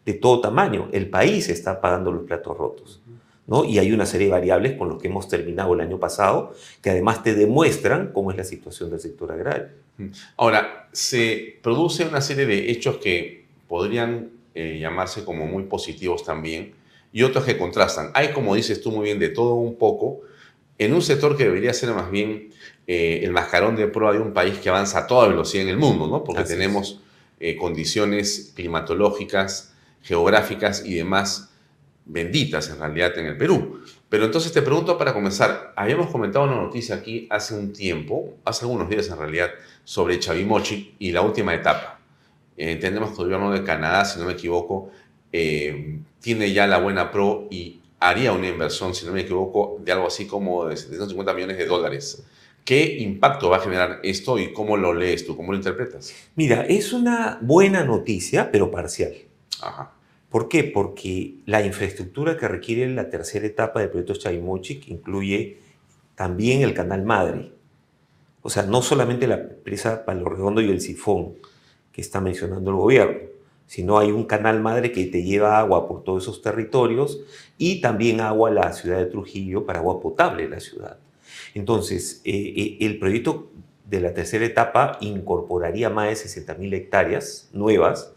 de todo tamaño, el país está pagando los platos rotos. ¿no? Y hay una serie de variables con los que hemos terminado el año pasado que además te demuestran cómo es la situación del sector agrario. Ahora, se produce una serie de hechos que podrían eh, llamarse como muy positivos también y otros que contrastan. Hay, como dices tú muy bien, de todo un poco en un sector que debería ser más bien eh, el mascarón de prueba de un país que avanza a toda velocidad en el mundo, ¿no? Porque tenemos eh, condiciones climatológicas, geográficas y demás benditas en realidad en el Perú. Pero entonces te pregunto para comenzar, habíamos comentado una noticia aquí hace un tiempo, hace algunos días en realidad, sobre Chavimochi y la última etapa. Eh, entendemos que el gobierno de Canadá, si no me equivoco, eh, tiene ya la buena pro y haría una inversión, si no me equivoco, de algo así como de 750 millones de dólares. ¿Qué impacto va a generar esto y cómo lo lees tú, cómo lo interpretas? Mira, es una buena noticia, pero parcial. Ajá. ¿Por qué? Porque la infraestructura que requiere la tercera etapa del proyecto Chavimochi incluye también el canal madre. O sea, no solamente la presa Palo Redondo y el sifón que está mencionando el gobierno, sino hay un canal madre que te lleva agua por todos esos territorios y también agua a la ciudad de Trujillo para agua potable de la ciudad. Entonces, eh, eh, el proyecto de la tercera etapa incorporaría más de 60.000 hectáreas nuevas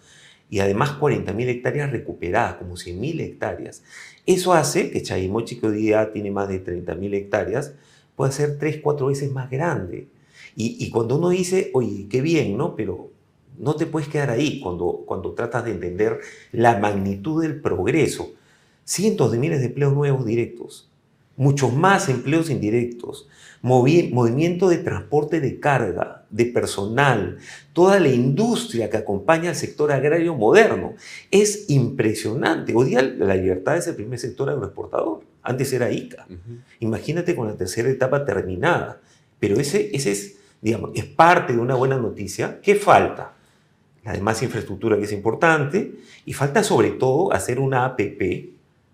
y además 40.000 hectáreas recuperadas, como 100.000 hectáreas. Eso hace que Chayimochi, que hoy día tiene más de 30.000 hectáreas, pueda ser 3, 4 veces más grande. Y, y, cuando uno dice, oye, qué bien, ¿no? Pero no te puedes quedar ahí cuando, cuando tratas de entender la magnitud del progreso. Cientos de miles de empleos nuevos directos, muchos más empleos indirectos, movimiento de transporte de carga, de personal, toda la industria que acompaña al sector agrario moderno. Es impresionante. Hoy día la libertad es el primer sector agroexportador. Antes era ICA. Imagínate con la tercera etapa terminada. Pero ese, ese es, digamos, es parte de una buena noticia. ¿Qué falta? La demás infraestructura que es importante. Y falta sobre todo hacer una APP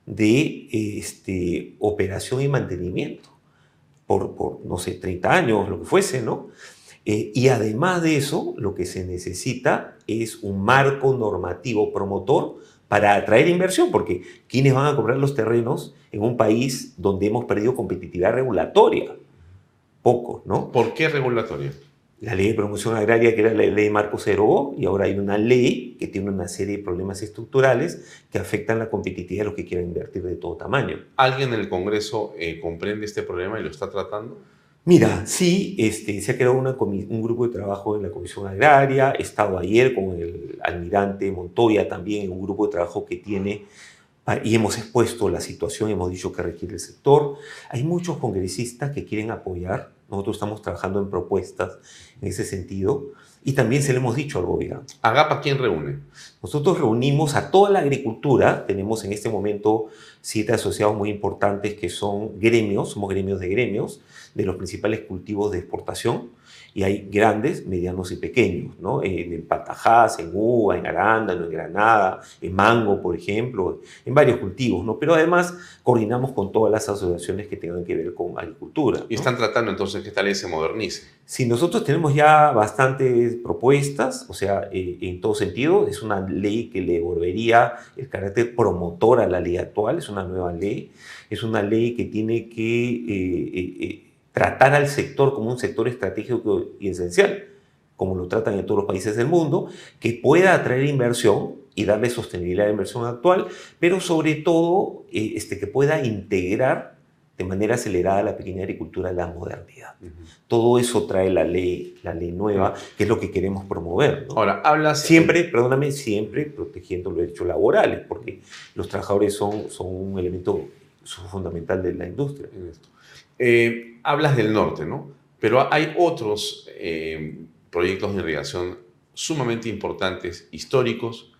de este, operación y mantenimiento por, por, no sé, 30 años, lo que fuese, ¿no? Eh, y además de eso, lo que se necesita es un marco normativo promotor para atraer inversión, porque ¿quiénes van a comprar los terrenos en un país donde hemos perdido competitividad regulatoria? Pocos, ¿no? ¿Por qué regulatoria? La ley de promoción agraria, que era la ley Marco Cero, y ahora hay una ley que tiene una serie de problemas estructurales que afectan la competitividad de los que quieren invertir de todo tamaño. ¿Alguien en el Congreso eh, comprende este problema y lo está tratando? Mira, sí, este, se ha creado una un grupo de trabajo en la Comisión Agraria, he estado ayer con el almirante Montoya también en un grupo de trabajo que tiene y hemos expuesto la situación, hemos dicho que requiere el sector. Hay muchos congresistas que quieren apoyar nosotros estamos trabajando en propuestas en ese sentido y también se lo hemos dicho al gobierno. ¿Agapa quién reúne? Nosotros reunimos a toda la agricultura. Tenemos en este momento siete asociados muy importantes que son gremios, somos gremios de gremios, de los principales cultivos de exportación y hay grandes, medianos y pequeños, ¿no? En, en Patajás, en uva, en arándano, en granada, en mango, por ejemplo, en varios cultivos, ¿no? Pero además coordinamos con todas las asociaciones que tengan que ver con agricultura. ¿no? ¿Y están tratando entonces que esta ley se modernice? Sí, nosotros tenemos ya bastantes propuestas, o sea, eh, en todo sentido, es una ley que le volvería el carácter promotor a la ley actual, es una nueva ley, es una ley que tiene que... Eh, eh, tratar al sector como un sector estratégico y esencial, como lo tratan en todos los países del mundo, que pueda atraer inversión y darle sostenibilidad a la inversión actual, pero sobre todo eh, este, que pueda integrar de manera acelerada la pequeña agricultura a la modernidad. Uh -huh. Todo eso trae la ley, la ley nueva, que es lo que queremos promover. ¿no? Ahora, hablas... Siempre, perdóname, siempre protegiendo los derechos laborales, porque los trabajadores son, son un elemento fundamental de la industria. Eh, hablas del norte, ¿no? Pero hay otros eh, proyectos de irrigación sumamente importantes, históricos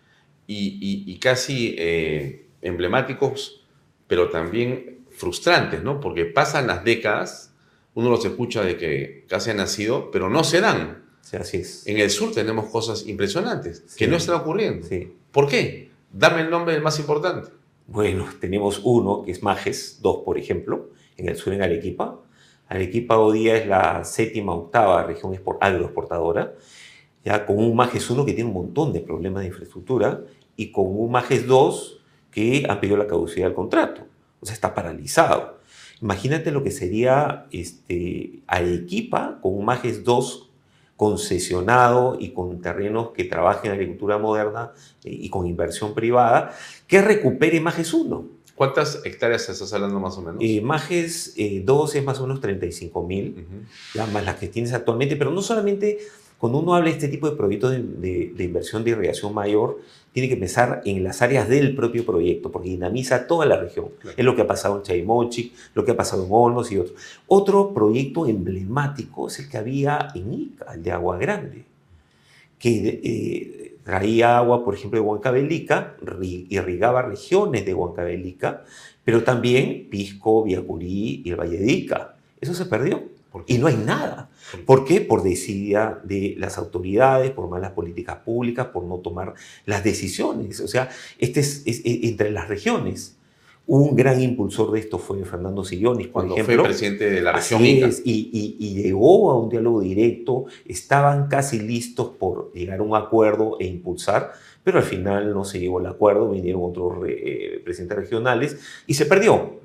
y, y, y casi eh, emblemáticos, pero también frustrantes, ¿no? Porque pasan las décadas, uno los escucha de que casi han nacido, pero no se dan. Sí, así es. En el sur tenemos cosas impresionantes Sí. que no están ocurriendo. Sí. ¿Por qué? Dame el nombre del más importante. Bueno, tenemos uno que es Majes 2, por ejemplo, en el sur en Arequipa. Arequipa hoy día es la séptima, octava región agroexportadora, ya con un Majes 1 que tiene un montón de problemas de infraestructura y con un Majes 2 que ha pedido la caducidad del contrato. O sea, está paralizado. Imagínate lo que sería este, Arequipa con un Majes 2 concesionado y con terrenos que trabajen en agricultura moderna eh, y con inversión privada, que recupere Majes 1. ¿Cuántas hectáreas estás hablando más o menos? Eh, Majes eh, 2 es más o menos 35 mil, más las que tienes actualmente, pero no solamente cuando uno habla de este tipo de proyectos de, de, de, inversión de irrigación mayor, tiene que pensar en las áreas del propio proyecto, porque dinamiza toda la región. Claro. Es lo que ha pasado en Chaymochic, lo que ha pasado en Olmos y otros. Otro proyecto emblemático es el que había en Ica, el de Agua Grande, que eh, traía agua, por ejemplo, de Huancavelica, irrigaba regiones de Huancavelica, pero también Pisco, Viacurí y el Valle de. Eso se perdió. Y no hay nada. ¿Por qué? Por desidia de las autoridades, por malas políticas públicas, por no tomar las decisiones. O sea, este es, es, es entre las regiones. Un gran impulsor de esto fue Fernando Sillonis, por Cuando ejemplo. fue presidente de la región Ica. Es, y, y, y, llegó a un diálogo directo, estaban casi listos por llegar a un acuerdo e impulsar, pero al final no se llegó al acuerdo, vinieron otros eh, presidentes regionales y se perdió.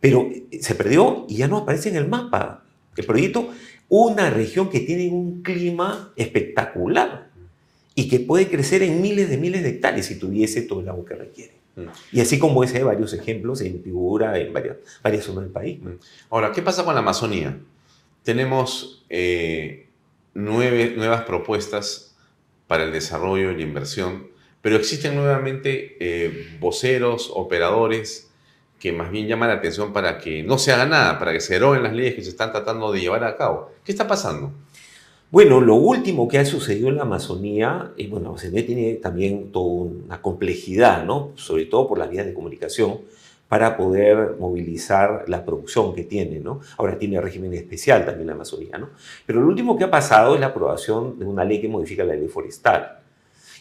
Pero se perdió y ya no aparece en el mapa el proyecto, una región que tiene un clima espectacular y que puede crecer en miles de miles de hectáreas si tuviese todo el agua que requiere. Y así como ese hay varios ejemplos en figura en varias, varias zonas del país. Ahora, ¿qué pasa con la Amazonía? Tenemos eh, nueve, nuevas propuestas para el desarrollo y la inversión, pero existen nuevamente eh, voceros, operadores, que más bien llama la atención para que no se haga nada, para que se deroguen las leyes que se están tratando de llevar a cabo. ¿Qué está pasando? Bueno, lo último que ha sucedido en la Amazonía, y bueno, se ve tiene también toda una complejidad, ¿no? Sobre todo por las vías de comunicación, para poder movilizar la producción que tiene, ¿no? Ahora tiene régimen especial también la Amazonía, ¿no? Pero lo último que ha pasado es la aprobación de una ley que modifica la ley forestal.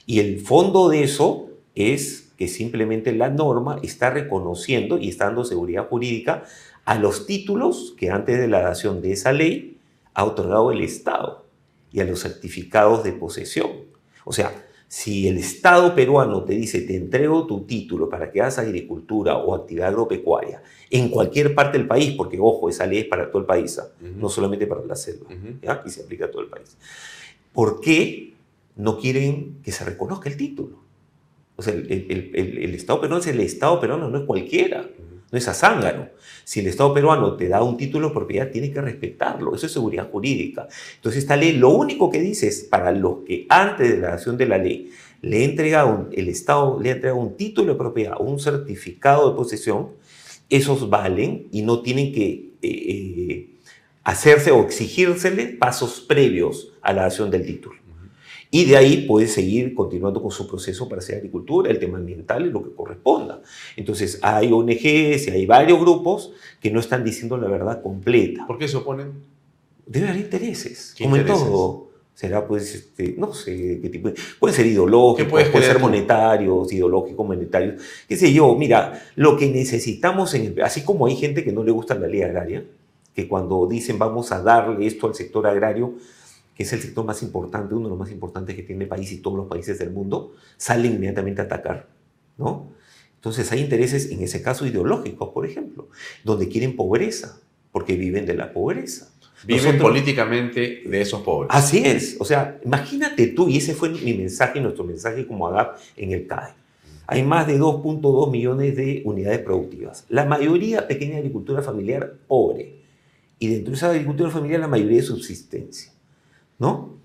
Y el fondo de eso es que simplemente la norma está reconociendo y está dando seguridad jurídica a los títulos que antes de la dación de esa ley ha otorgado el Estado y a los certificados de posesión. O sea, si el Estado peruano te dice, te entrego tu título para que hagas agricultura o actividad agropecuaria en cualquier parte del país, porque ojo, esa ley es para todo el país, uh -huh. no solamente para la selva, uh -huh. ¿ya? y se aplica a todo el país. ¿Por qué no quieren que se reconozca el título? O sea, el, el, el, el, Estado peruano es el Estado peruano, no es cualquiera, no es a zángano. Si el Estado peruano te da un título de propiedad, tiene que respetarlo. Eso es seguridad jurídica. Entonces, esta ley lo único que dice es para los que antes de la dación de la ley le entrega un, el Estado le entrega un título de propiedad un certificado de posesión, esos valen y no tienen que eh, eh, hacerse o exigírsele pasos previos a la dación del título. Y de ahí puede seguir continuando con su proceso para hacer agricultura, el tema ambiental y lo que corresponda. Entonces, hay ONGs y hay varios grupos que no están diciendo la verdad completa. ¿Por qué se oponen? Debe haber intereses, como intereses? en todo. Será, pues, este, no sé qué tipo. Pueden ser ideológicos, pueden ser monetarios, ideológicos, monetarios. Qué sé yo, mira, lo que necesitamos, en el, así como hay gente que no le gusta la ley agraria, que cuando dicen vamos a darle esto al sector agrario, que es el sector más importante, uno de los más importantes que tiene el país y todos los países del mundo, salen inmediatamente a atacar, ¿no? Entonces hay intereses, en ese caso, ideológicos, por ejemplo, donde quieren pobreza, porque viven de la pobreza. Viven Nosotros, políticamente de esos pobres. Así es. O sea, imagínate tú, y ese fue mi mensaje, nuestro mensaje como AGAP en el CAE. Hay más de 2.2 millones de unidades productivas. La mayoría pequeña agricultura familiar pobre. Y dentro de esa agricultura familiar la mayoría de subsistencia. ¿No?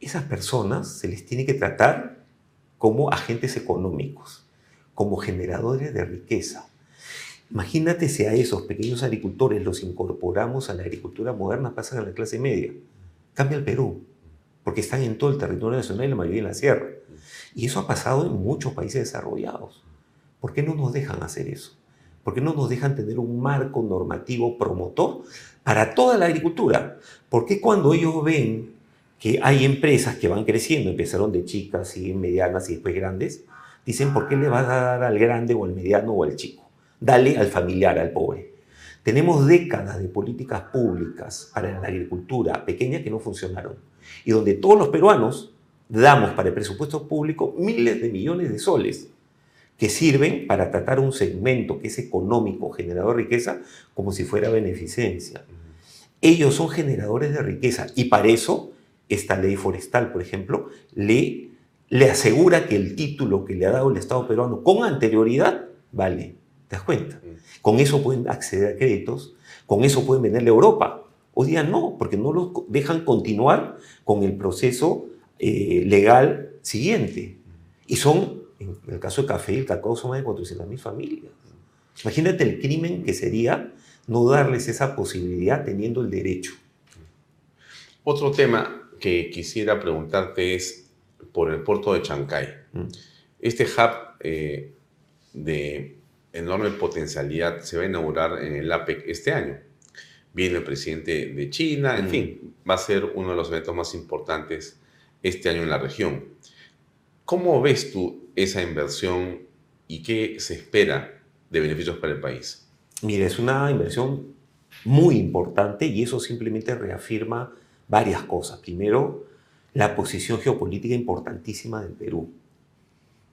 Esas personas se les tiene que tratar como agentes económicos, como generadores de riqueza. Imagínate si a esos pequeños agricultores los incorporamos a la agricultura moderna, pasan a la clase media. Cambia el Perú, porque están en todo el territorio nacional y la mayoría en la sierra. Y eso ha pasado en muchos países desarrollados. ¿Por qué no nos dejan hacer eso? ¿Por qué no nos dejan tener un marco normativo promotor para toda la agricultura? Porque cuando ellos ven que hay empresas que van creciendo, empezaron de chicas, y medianas y después grandes, Dicen, ¿por qué le vas a dar al grande o al mediano o al chico? Dale al familiar, al pobre. Tenemos décadas de políticas públicas para la agricultura pequeña que no funcionaron y donde todos los peruanos damos para el presupuesto público miles de millones de soles que sirven para tratar un segmento que es económico, generador de riqueza, como si fuera beneficencia. Ellos son generadores de riqueza y para eso esta ley forestal, por ejemplo, le, le asegura que el título que le ha dado el Estado peruano con anterioridad vale. ¿Te das cuenta? Con eso pueden acceder a créditos, con eso pueden venderle a Europa. Hoy día no, porque no los dejan continuar con el proceso eh, legal siguiente. Y son, en el caso de café y el cacao, son más de 400.000 familias. Imagínate el crimen que sería no darles esa posibilidad teniendo el derecho. Otro tema que quisiera preguntarte es por el puerto de Chancay. Mm. Este hub eh, de enorme potencialidad se va a inaugurar en el APEC este año. Viene el presidente de China, en Mm. fin, va a ser uno de los eventos más importantes este año en la región. ¿Cómo ves tú esa inversión y qué se espera de beneficios para el país? Mira, es una inversión muy importante y eso simplemente reafirma varias cosas. Primero, la posición geopolítica importantísima del Perú,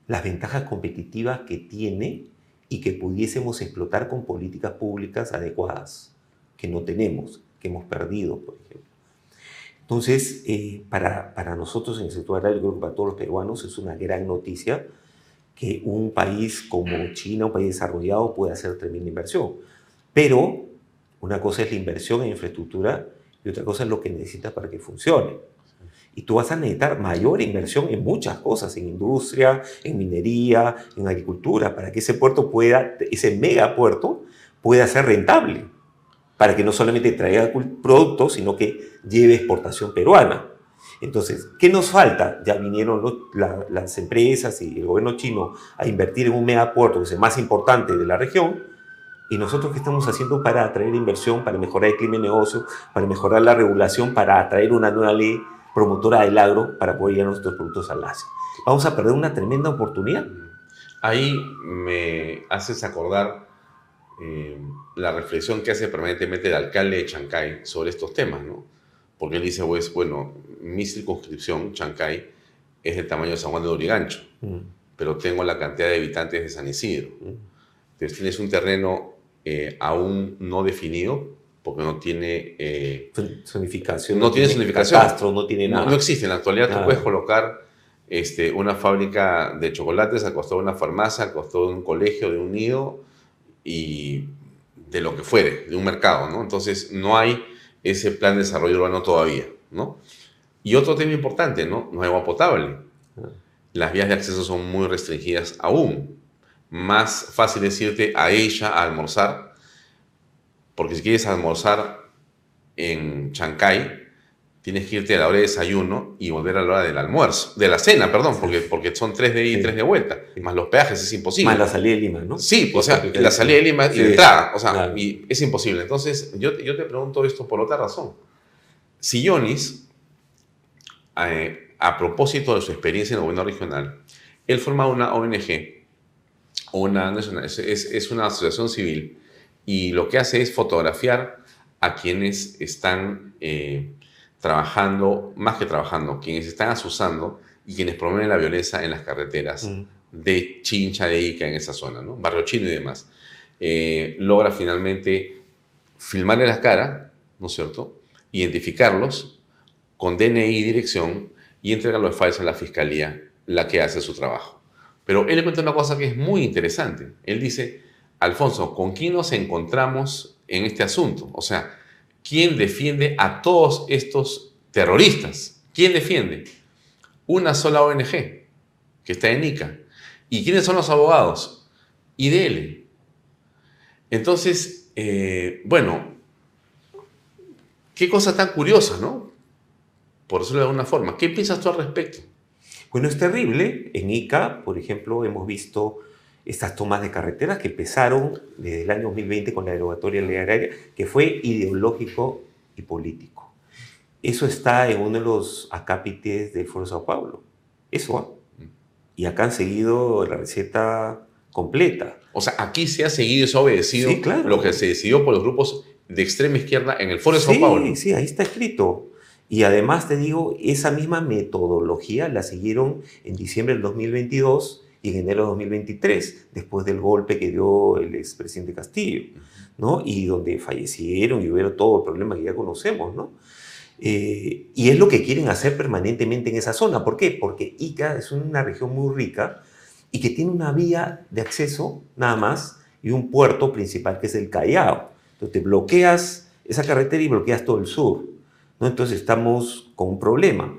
las ventajas competitivas que tiene y que pudiésemos explotar con políticas públicas adecuadas, que no tenemos, que hemos perdido, por ejemplo. Entonces, eh, para, para nosotros en el sector agrario, creo que para todos los peruanos es una gran noticia que un país como China, un país desarrollado, pueda hacer tremenda inversión. Pero una cosa es la inversión en infraestructura y otra cosa es lo que necesitas para que funcione. Y tú vas a necesitar mayor inversión en muchas cosas, en industria, en minería, en agricultura, para que ese puerto pueda, ese megapuerto pueda ser rentable, para que no solamente traiga productos, sino que lleve exportación peruana. Entonces, ¿qué nos falta? Ya vinieron las empresas y el gobierno chino a invertir en un megapuerto, que es el más importante de la región, y nosotros qué estamos haciendo para atraer inversión, para mejorar el clima de negocio, para mejorar la regulación, para atraer una nueva ley promotora del agro para poder llevar nuestros productos al Asia. Vamos a perder una tremenda oportunidad. Ahí me haces acordar eh, la reflexión que hace permanentemente el alcalde de Chancay sobre estos temas, ¿no? Porque él dice, pues, bueno, mi circunscripción, Chancay, es del tamaño de San Juan de Lurigancho, Mm, pero tengo la cantidad de habitantes de San Isidro. mm. Entonces tienes un terreno eh, aún no definido, porque no tiene... eh, Zonificación. no tiene zonificación. Catastro, no tiene no, nada. no existe. En la actualidad Nada. tú puedes colocar este, una fábrica de chocolates al costado de una farmacia, al costado de un colegio, de un nido y de lo que fuere, de un mercado, ¿no? Entonces no hay ese plan de desarrollo urbano todavía, ¿no? Y otro tema importante, ¿no? No hay agua potable. Ah. Las vías de acceso son muy restringidas aún. Más fácil es irte a ella a almorzar, porque si quieres almorzar en Chancay, tienes que irte a la hora de desayuno y volver a la hora del almuerzo, de la cena, perdón, porque, porque son tres de ida y Sí. tres de vuelta, más los peajes es imposible. Más la salida de Lima, ¿no? Sí, o sea, la salida de Lima y la entrada, o sea, Claro. y es imposible. Entonces, yo, yo te pregunto esto por otra razón. Si Yonis, eh, a propósito de su experiencia en el gobierno regional, él forma una ONG, una, no es, una- es- es una asociación civil, y lo que hace es fotografiar a quienes están eh, trabajando, más que trabajando, quienes están asusando y quienes promueven la violencia en las carreteras Mm. de Chincha, de Ica, en esa zona, ¿no? Barrio Chino y demás. Eh, logra finalmente filmarle la cara, ¿no es cierto? Identificarlos con DNI y dirección y entregarlo de falso a la fiscalía, la que hace su trabajo. Pero él le cuenta una cosa que es muy interesante. Él dice, Alfonso, ¿con quién nos encontramos en este asunto? O sea, ¿quién defiende a todos estos terroristas? ¿Quién defiende? Una sola ONG, que está en Ica. ¿Y quiénes son los abogados? IDL. Entonces, eh, bueno, qué cosa tan curiosa, ¿no? Por decirlo de alguna forma. ¿Qué piensas tú al respecto? Bueno, es terrible. En Ica, por ejemplo, hemos visto estas tomas de carreteras que empezaron desde el año 2020 con la derogatoria de la ley agraria, que fue ideológico y político. Eso está en uno de los acápites del Foro Sao Paulo. Eso, ¿ah? Y acá han seguido la receta completa. O sea, aquí se ha seguido y se ha obedecido Sí, claro. lo que se decidió por los grupos de extrema izquierda en el Foro de Sí, Sao Paulo. sí, ahí está escrito. Y además te digo, esa misma metodología la siguieron en diciembre del 2022 y en enero del 2023, después del golpe que dio el expresidente Castillo, ¿no? Y donde fallecieron y hubo todo el problema que ya conocemos, ¿no? Eh, y es lo que quieren hacer permanentemente en esa zona. ¿Por qué? Porque Ica es una región muy rica y que tiene una vía de acceso nada más y un puerto principal que es el Callao. Entonces te bloqueas esa carretera y bloqueas todo el sur. ¿no? Entonces estamos con un problema.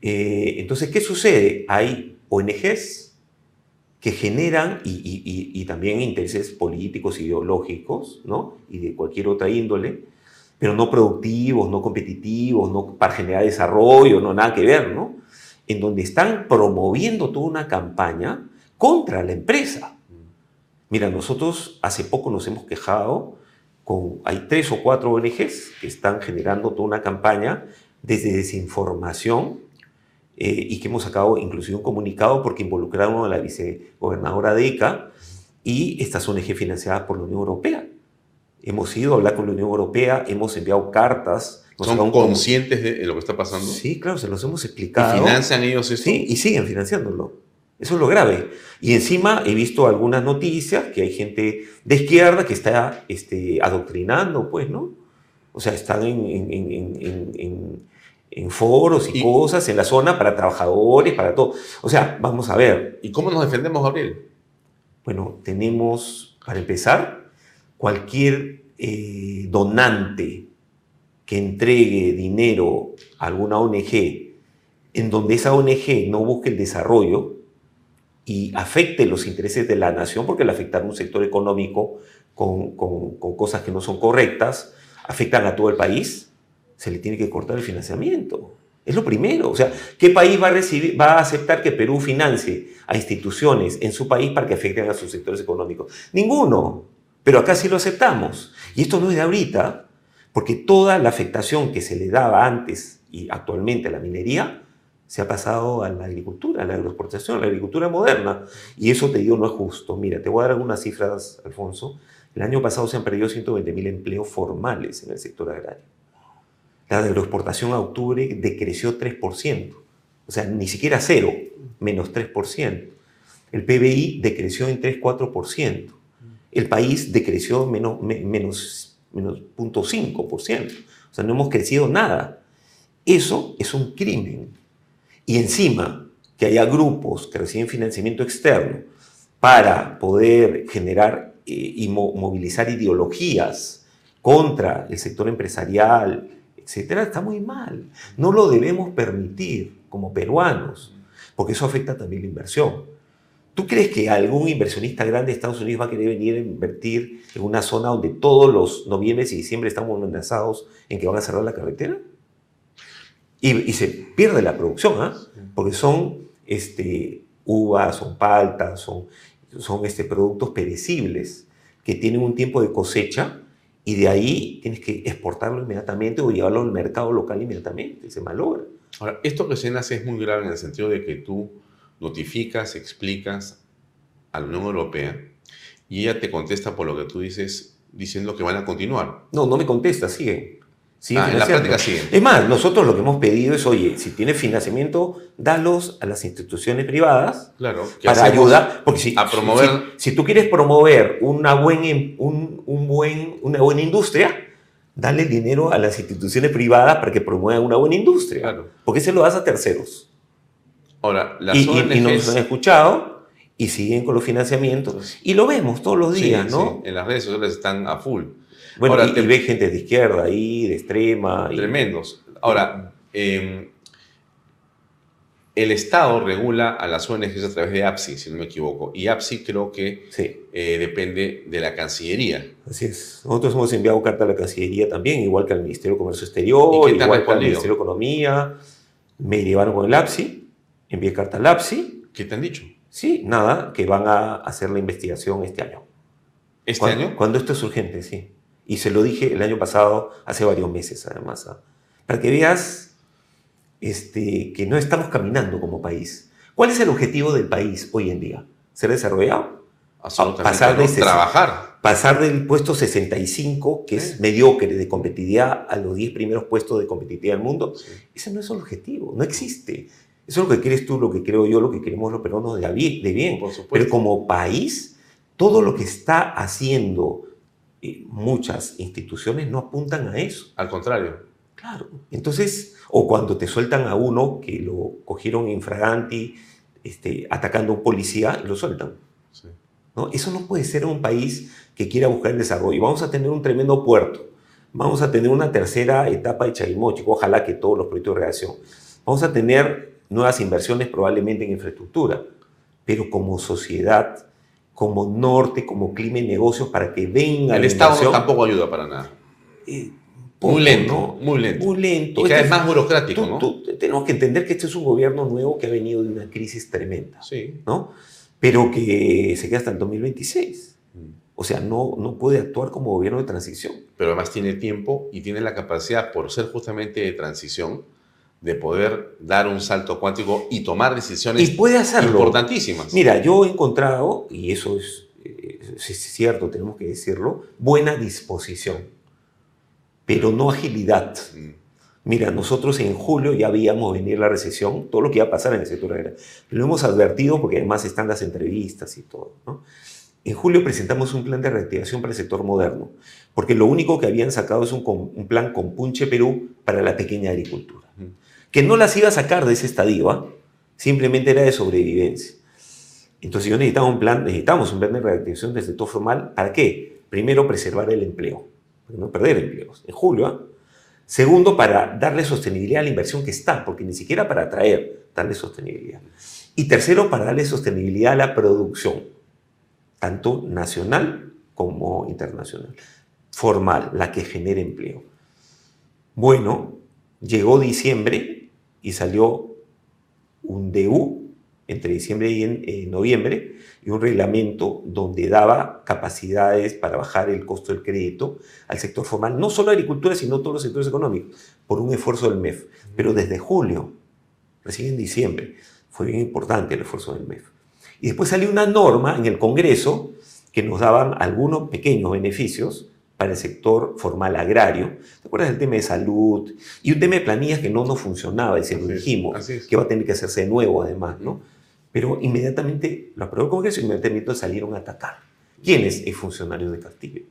Eh, entonces, ¿qué sucede? Hay ONGs que generan y, y- y- y también intereses políticos, ideológicos, ¿no? Y de cualquier otra índole, pero no productivos, no competitivos, no para generar desarrollo, no nada que ver, ¿no? En donde están promoviendo toda una campaña contra la empresa. Mira, nosotros hace poco nos hemos quejado con, hay tres o cuatro ONGs que están generando toda una campaña desde desinformación eh, y que hemos sacado inclusive un comunicado porque involucraron a la vicegobernadora de ICA y estas ONG financiadas por la Unión Europea. Hemos ido a hablar con la Unión Europea, hemos enviado cartas. ¿Son conscientes de lo que está pasando? Sí, claro, se los hemos ¿Y explicado. financian ellos esto? Sí, y siguen financiándolo. Eso es lo grave. Y encima he visto algunas noticias que hay gente de izquierda que está este, adoctrinando, pues, ¿no? O sea, están en, en- en- en- en- foros y, Y- cosas en la zona para trabajadores, para todo. O sea, vamos a ver. ¿Y cómo nos defendemos, Gabriel? Bueno, tenemos, para empezar, cualquier eh, donante que entregue dinero a alguna ONG en donde esa ONG no busque el desarrollo y afecte los intereses de la nación, porque le afectan a un sector económico con, con- con cosas que no son correctas, afectan a todo el país, se le tiene que cortar el financiamiento. Es lo primero. O sea, ¿qué país va a, recibir, va a aceptar que Perú financie a instituciones en su país para que afecten a sus sectores económicos? Ninguno. Pero acá sí lo aceptamos. Y esto no es de ahorita, porque toda la afectación que se le daba antes y actualmente a la minería se ha pasado a la agricultura, a la agroexportación, a la agricultura moderna. Y eso te digo no es justo. Mira, te voy a dar algunas cifras, Alfonso. El año pasado se han perdido 120 mil empleos formales en el sector agrario. La agroexportación a octubre decreció 3%. O sea, ni siquiera cero, menos 3%. El PBI decreció en 3-4%. El país decreció menos, me- menos, menos 0.5%. O sea, no hemos crecido nada. Eso es un crimen. Y encima, que haya grupos que reciben financiamiento externo para poder generar eh, y mo- movilizar ideologías contra el sector empresarial, etcétera, está muy mal. No lo debemos permitir como peruanos, porque eso afecta también la inversión. ¿Tú crees que algún inversionista grande de Estados Unidos va a querer venir a invertir en una zona donde todos los noviembre y diciembre estamos amenazados en que van a cerrar la carretera? Y, y se pierde la producción, ¿ah? Porque son este, uvas, son paltas, son, son este, productos perecibles que tienen un tiempo de cosecha y de ahí tienes que exportarlo inmediatamente o llevarlo al mercado local inmediatamente, se malogra. Ahora, esto que se hace es muy grave en el sentido de que tú notificas, explicas a la Unión Europea y ella te contesta por lo que tú dices, diciendo que van a continuar. No, no me contesta, sigue. Sigue Ah, en la práctica siguen. Es más, nosotros lo que hemos pedido es, oye, si tienes financiamiento, dalos a las instituciones privadas Claro, para ayudar, porque si, a promover. si, si tú quieres promover una, buen, em- un, un buen, una buena industria, dale dinero a las instituciones privadas para que promuevan una buena industria. Claro. Porque se lo das a terceros. Ahora, las Y, y- y nos ONGs han escuchado y siguen con los financiamientos. Y lo vemos todos los sí, días, sí, ¿no? en las redes sociales están a full. Bueno, Ahora, y, te- y ve gente de izquierda ahí, de extrema. y- Tremendos. Ahora, eh, el Estado regula a las ONGs a través de APSI, si no me equivoco. Y APSI creo que Sí. eh, depende de la Cancillería. Así es. Nosotros hemos enviado carta a la Cancillería también, igual que al Ministerio de Comercio Exterior, ¿Y qué te han igual que al? Ministerio de Economía. Me llevaron con el APSI, envié carta al APSI. ¿Qué te han dicho? Sí, nada, que van a hacer la investigación este año. ¿Este Cuando, año? Cuando esto es urgente, sí. Y se lo dije el año pasado, hace varios meses además. ¿ah? Para que veas este, que no estamos caminando como país. ¿Cuál es el objetivo del país hoy en día? ¿Ser desarrollado? Pasar de Trabajar. Pasar del puesto 65, que es mediocre de competitividad, a los 10 primeros puestos de competitividad del mundo. Ese no es el objetivo, no existe. Eso es lo que quieres tú, lo que creo yo, lo que queremos los peruanos de, bien-. Pero como país, todo lo que está haciendo eh, muchas instituciones no apuntan a eso. Al contrario. Claro. Entonces, o cuando te sueltan a uno que lo cogieron infraganti, este, atacando a un policía, lo sueltan. Sí. ¿no? Eso no puede ser un país que quiera buscar el desarrollo. Vamos a tener un tremendo puerto. Vamos a tener una tercera etapa de Chaimochico, ojalá que todos los proyectos de reacción. Vamos a tener nuevas inversiones probablemente en infraestructura, pero como sociedad, como norte, como clima y negocios para que venga El la Estado inversión, tampoco ayuda para nada. eh, poco, Muy lento, ¿no? muy lento. Muy lento. Y cada vez más burocrático, tú- ¿no? tú- tenemos que entender que este es un gobierno nuevo que ha venido de una crisis tremenda, Sí. ¿no? Pero que se queda hasta el 2026. Mm. O sea, no, no puede actuar como gobierno de transición. Pero además tiene tiempo y tiene la capacidad, por ser justamente de transición, de poder dar un salto cuántico y tomar decisiones Y puede hacerlo. importantísimas. Mira, yo he encontrado, y eso es, eh, es cierto, tenemos que decirlo, buena disposición, pero no agilidad. Mm. Mira, nosotros en julio ya veíamos venir la recesión, todo lo que iba a pasar en el sector agrario. Lo hemos advertido porque además están las entrevistas y todo. ¿no? En julio presentamos un plan de reactivación para el sector moderno, porque lo único que habían sacado es un, un plan con Punche Perú para la pequeña agricultura. Que no las iba a sacar de ese estadio, ¿ah? simplemente era de sobrevivencia. Entonces yo necesitaba un plan, necesitamos un plan de reactivación del sector formal, ¿para qué? Primero, preservar el empleo, no perder empleos, en julio, ¿ah? Segundo, para darle sostenibilidad a la inversión que está, porque ni siquiera para atraer, darle sostenibilidad. Y tercero, para darle sostenibilidad a la producción, tanto nacional como internacional. Formal, la que genere empleo. Bueno, llegó diciembre y salió un DU entre diciembre y en- noviembre y un reglamento donde daba capacidades para bajar el costo del crédito al sector formal, no solo agricultura, sino todos los sectores económicos, por un esfuerzo del MEF. Pero desde julio, recién en diciembre, fue bien importante el esfuerzo del MEF. Y después salió una norma en el Congreso que nos daban algunos pequeños beneficios para el sector formal agrario. ¿Te acuerdas del tema de salud? Y un tema de planillas que no nos funcionaba, y se lo es, dijimos, así es. que va a tener que hacerse de nuevo además, ¿no? Pero inmediatamente lo aprobó el Congreso y inmediatamente salieron a atacar. ¿Quiénes? El funcionario de Castillo.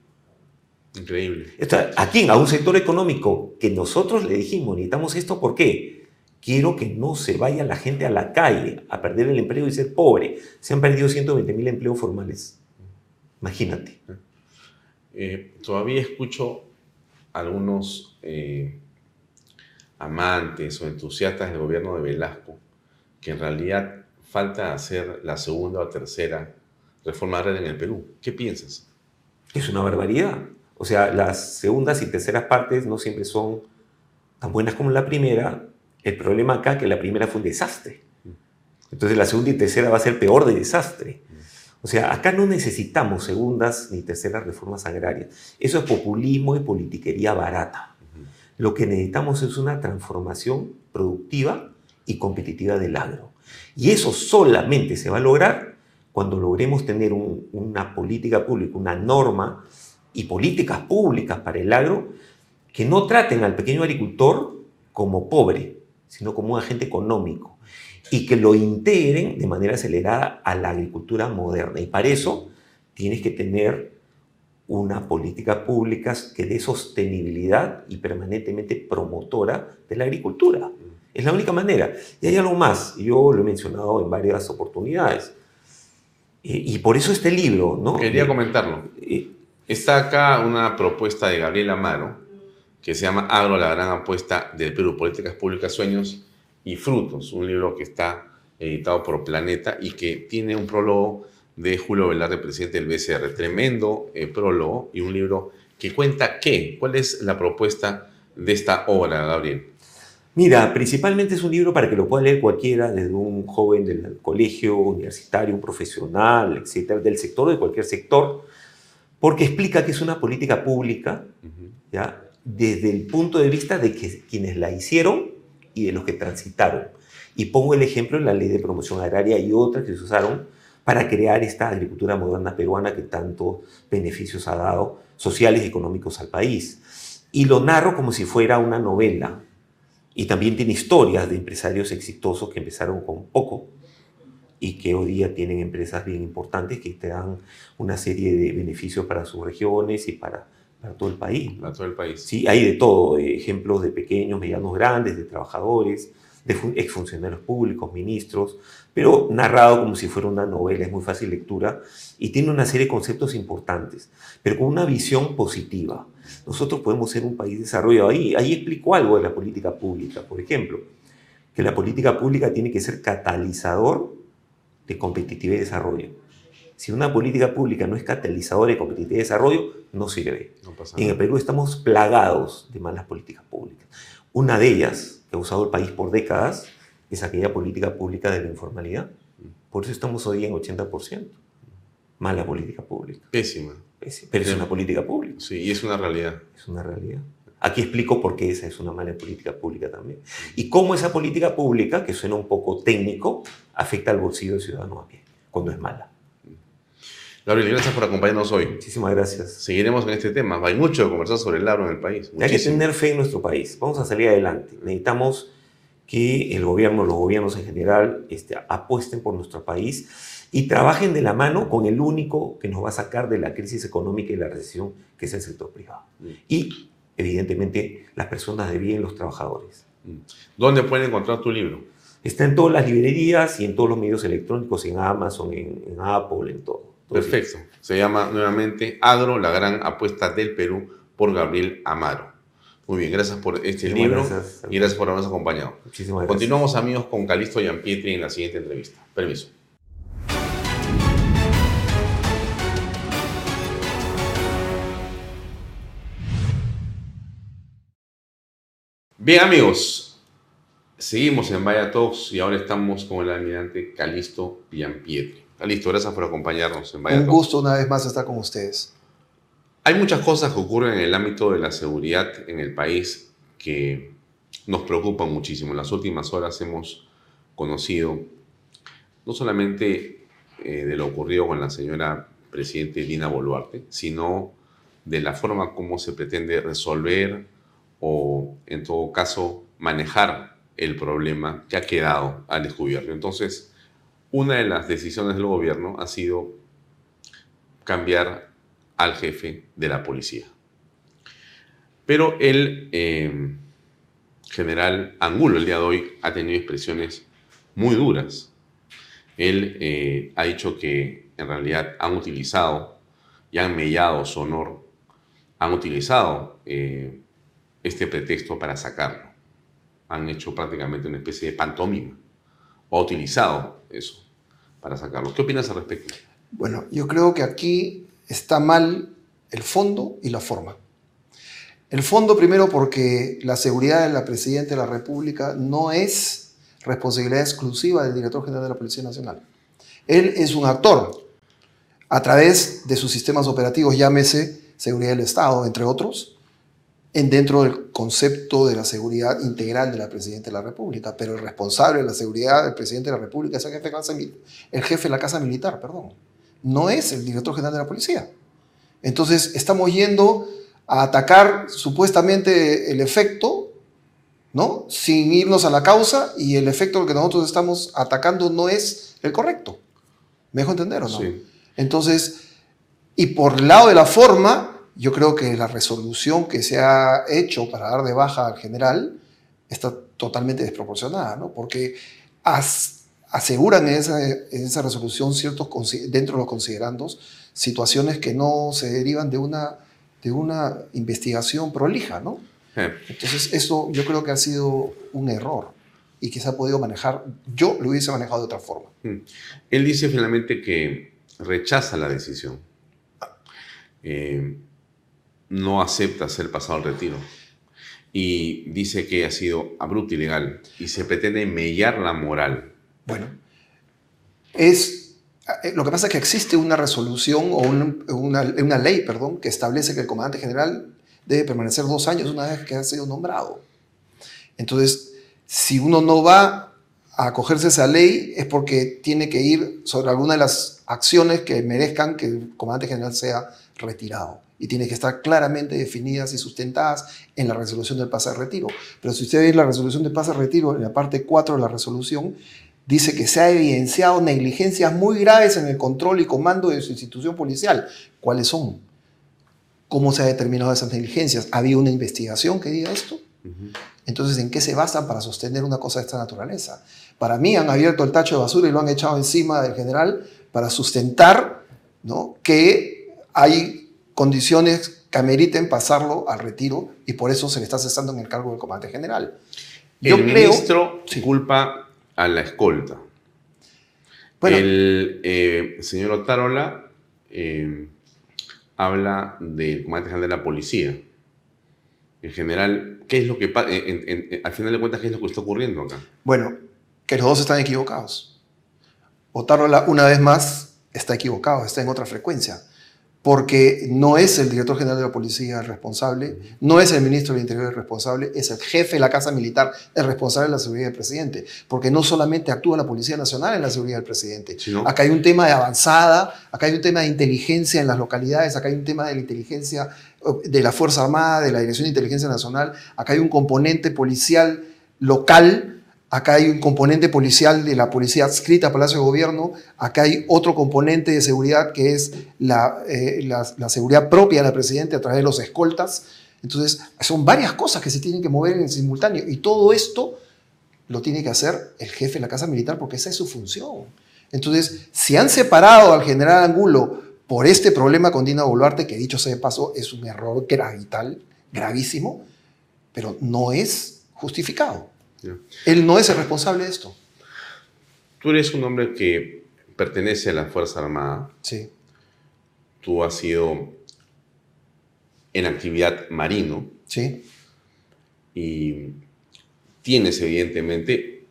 Increíble. Esto, ¿A quién? A un sector económico que nosotros le dijimos, necesitamos esto, ¿por qué? Quiero que no se vaya la gente a la calle a perder el empleo y ser pobre. Se han perdido 120 mil empleos formales. Imagínate. Eh, todavía escucho algunos eh, amantes o entusiastas del gobierno de Velasco que en realidad falta hacer la segunda o tercera reforma agraria en el Perú. ¿Qué piensas? Es una barbaridad. O sea, las segundas y terceras partes no siempre son tan buenas como la primera. El problema acá es que la primera fue un desastre. Entonces la segunda y tercera va a ser peor de desastre. O sea, acá no necesitamos segundas ni terceras reformas agrarias. Eso es populismo y politiquería barata. Lo que necesitamos es una transformación productiva y competitiva del agro. Y eso solamente se va a lograr cuando logremos tener un- una política pública, una norma y políticas públicas para el agro que no traten al pequeño agricultor como pobre, sino como un agente económico y que lo integren de manera acelerada a la agricultura moderna. Y para eso tienes que tener una política pública que dé sostenibilidad y permanentemente promotora de la agricultura. Es la única manera. Y hay algo más, yo lo he mencionado en varias oportunidades. Y por eso este libro, ¿no? Quería comentarlo. Eh, Está acá una propuesta de Gabriel Amaro que se llama Agro, la gran apuesta del Perú, Políticas Públicas, Sueños y Frutos, un libro que está editado por Planeta y que tiene un prólogo de Julio Velarde, presidente del BCR. Tremendo eh, prólogo y un libro que cuenta qué, cuál es la propuesta de esta obra, Gabriel. Mira, principalmente es un libro para que lo pueda leer cualquiera, desde un joven del colegio universitario, un profesional, etcétera, del sector, de cualquier sector, porque explica que es una política pública, ¿ya? desde el punto de vista de que, quienes la hicieron y de los que transitaron. Y pongo el ejemplo en la ley de promoción agraria y otras que se usaron para crear esta agricultura moderna peruana que tantos beneficios ha dado sociales y económicos al país. Y lo narro como si fuera una novela. Y también tiene historias de empresarios exitosos que empezaron con poco y que hoy día tienen empresas bien importantes que te dan una serie de beneficios para sus regiones y para, para todo el país. Para todo el país. Sí, hay de todo, ejemplos de pequeños, medianos, grandes, de trabajadores, de exfuncionarios públicos, ministros, pero narrado como si fuera una novela, es muy fácil lectura y tiene una serie de conceptos importantes, pero con una visión positiva. Nosotros podemos ser un país desarrollado. Ahí, ahí explico algo de la política pública, por ejemplo, que la política pública tiene que ser catalizador de competitividad y desarrollo. Si una política pública no es catalizadora de competitividad y desarrollo, no sirve. en el Perú estamos plagados de malas políticas públicas. Una de ellas, que ha usado el país por décadas, es aquella política pública de la informalidad. Por eso estamos hoy en 80%. Mala política pública. Pésima. Pero es una política pública. Sí, y es una realidad. Es una realidad. Aquí explico por qué esa es una mala política pública también. Y cómo esa política pública, que suena un poco técnico, afecta al bolsillo del ciudadano a pie, cuando es mala. Gabriel, gracias por acompañarnos hoy. Muchísimas gracias. Seguiremos en este tema. Hay mucho que conversar sobre el agro en el país. Hay que tener fe en nuestro país. Vamos a salir adelante. Necesitamos que el gobierno, los gobiernos en general, este, apuesten por nuestro país y trabajen de la mano con el único que nos va a sacar de la crisis económica y la recesión, que es el sector privado. Mm. Y, evidentemente, las personas de bien, los trabajadores. Mm. ¿Dónde pueden encontrar tu libro? Está en todas las librerías y en todos los medios electrónicos, en Amazon, en Apple, en todo. Perfecto. Se llama nuevamente Agro, la gran apuesta del Perú por Gabriel Amaro. Muy bien, gracias por este libro y gracias por habernos acompañado. Muchísimas gracias. Continuamos amigos con Calisto Giampietri en la siguiente entrevista. Permiso. Bien amigos, seguimos en Vaya Talks y ahora estamos con el almirante Calisto Giampietri. Listo, gracias por acompañarnos en Un gusto una vez más estar con ustedes. Hay muchas cosas que ocurren en el ámbito de la seguridad en el país que nos preocupan muchísimo. En las últimas horas hemos conocido no solamente eh, de lo ocurrido con la señora presidente Dina Boluarte, sino de la forma como se pretende resolver o, en todo caso, manejar el problema que ha quedado al descubierto. Entonces, una de las decisiones del gobierno ha sido cambiar al jefe de la policía. Pero el eh, general Angulo el día de hoy ha tenido expresiones muy duras. Él eh, ha dicho que en realidad han utilizado y han mellado su honor, han utilizado eh, este pretexto para sacarlo. Han hecho prácticamente una especie de pantomima. Ha utilizado eso para sacarlo. ¿Qué opinas al respecto? Bueno, yo creo que aquí está mal el fondo y la forma. El fondo primero porque la seguridad de la Presidenta de la República no es responsabilidad exclusiva del director general de la Policía Nacional. Él es un actor a través de sus sistemas operativos, llámese seguridad del Estado, entre otros, en dentro del concepto de la seguridad integral de la Presidenta de la República, pero el responsable de la seguridad del Presidente de la República es el jefe de, casa, el jefe de la Casa Militar, perdón. No es el director general de la Policía. Entonces, estamos yendo a atacar supuestamente el efecto, ¿no? Sin irnos a la causa y el efecto que nosotros estamos atacando no es el correcto. ¿Me dejo entender o no? Sí. Entonces, y por el lado de la forma, yo creo que la resolución que se ha hecho para dar de baja al general está totalmente desproporcionada, ¿no? Porque aseguran en esa, esa, resolución ciertos, dentro de los considerandos, situaciones que no se derivan de una, de una investigación prolija, ¿no? Entonces, eso yo creo que ha sido un error y que se ha podido manejar, yo lo hubiese manejado de otra forma. Hmm. Él dice finalmente que rechaza la decisión. Eh, no acepta ser pasado al retiro y dice que ha sido abrupto y ilegal y se pretende mellar la moral. Bueno, es, eh, lo que pasa es que existe una resolución o una, una, ley, perdón, que establece que el comandante general debe permanecer dos años una vez que ha sido nombrado. Entonces, si uno no va a acogerse a esa ley es porque tiene que ir sobre alguna de las acciones que merezcan que el comandante general sea retirado. Y tiene que estar claramente definidas y sustentadas en la resolución del pase de retiro. Pero si usted ve la resolución del pase de retiro, en la parte 4 de la resolución, dice que se ha evidenciado negligencias muy graves en el control y comando de su institución policial. ¿Cuáles son? ¿Cómo se ha determinado esas negligencias? ¿Ha habido una investigación que diga esto? Entonces, ¿en qué se basan para sostener una cosa de esta naturaleza? Para mí han abierto el tacho de basura y lo han echado encima del general para sustentar ¿no? que hay condiciones que ameriten pasarlo al retiro y por eso se le está cesando en el cargo del comandante general. Yo el creo, ministro culpa a la escolta. el eh, señor Otárola eh, habla del comandante general de la policía. En general, ¿qué es lo que pasa? al final de cuentas, ¿qué es lo que está ocurriendo acá? Bueno, que los dos están equivocados. Otárola, una vez más, está equivocado, está en otra frecuencia porque no es el director general de la policía el responsable, no es el ministro del Interior el responsable, es el jefe de la Casa Militar el responsable de la seguridad del presidente, porque no solamente actúa la Policía Nacional en la seguridad del presidente, acá hay un tema de avanzada, acá hay un tema de inteligencia en las localidades, acá hay un tema de la inteligencia de la Fuerza Armada, de la Dirección de Inteligencia Nacional, acá hay un componente policial local Acá hay un componente policial de la policía adscrita a Palacio de Gobierno. Acá hay otro componente de seguridad que es la, eh, seguridad propia de la presidenta a través de los escoltas. Entonces, son varias cosas que se tienen que mover en simultáneo. Y todo esto lo tiene que hacer el jefe de la Casa Militar porque esa es su función. Entonces, si han separado al general Angulo por este problema con Dina Boluarte, que dicho sea de paso, es un error gravital, gravísimo, pero no es justificado. Él no es el responsable de esto. Tú eres un hombre que pertenece a la Fuerza Armada. Sí. Tú has sido en actividad marino. Sí. Y tienes evidentemente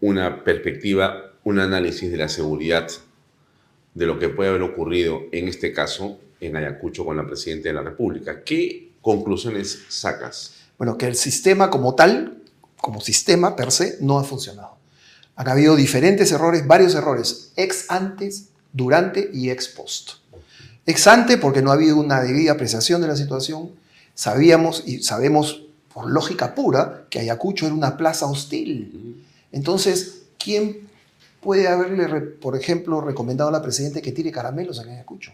una perspectiva, un análisis de la seguridad de lo que puede haber ocurrido en este caso en Ayacucho con la Presidenta de la República. ¿Qué conclusiones sacas? Bueno, que el sistema como tal como sistema per se no ha funcionado. Han habido diferentes errores, varios errores, ex antes, durante y ex post. Ex ante porque no ha habido una debida apreciación de la situación. Sabíamos y sabemos por lógica pura que Ayacucho era una plaza hostil. Entonces, ¿quién puede haberle, por ejemplo, recomendado a la presidenta que tire caramelos en Ayacucho?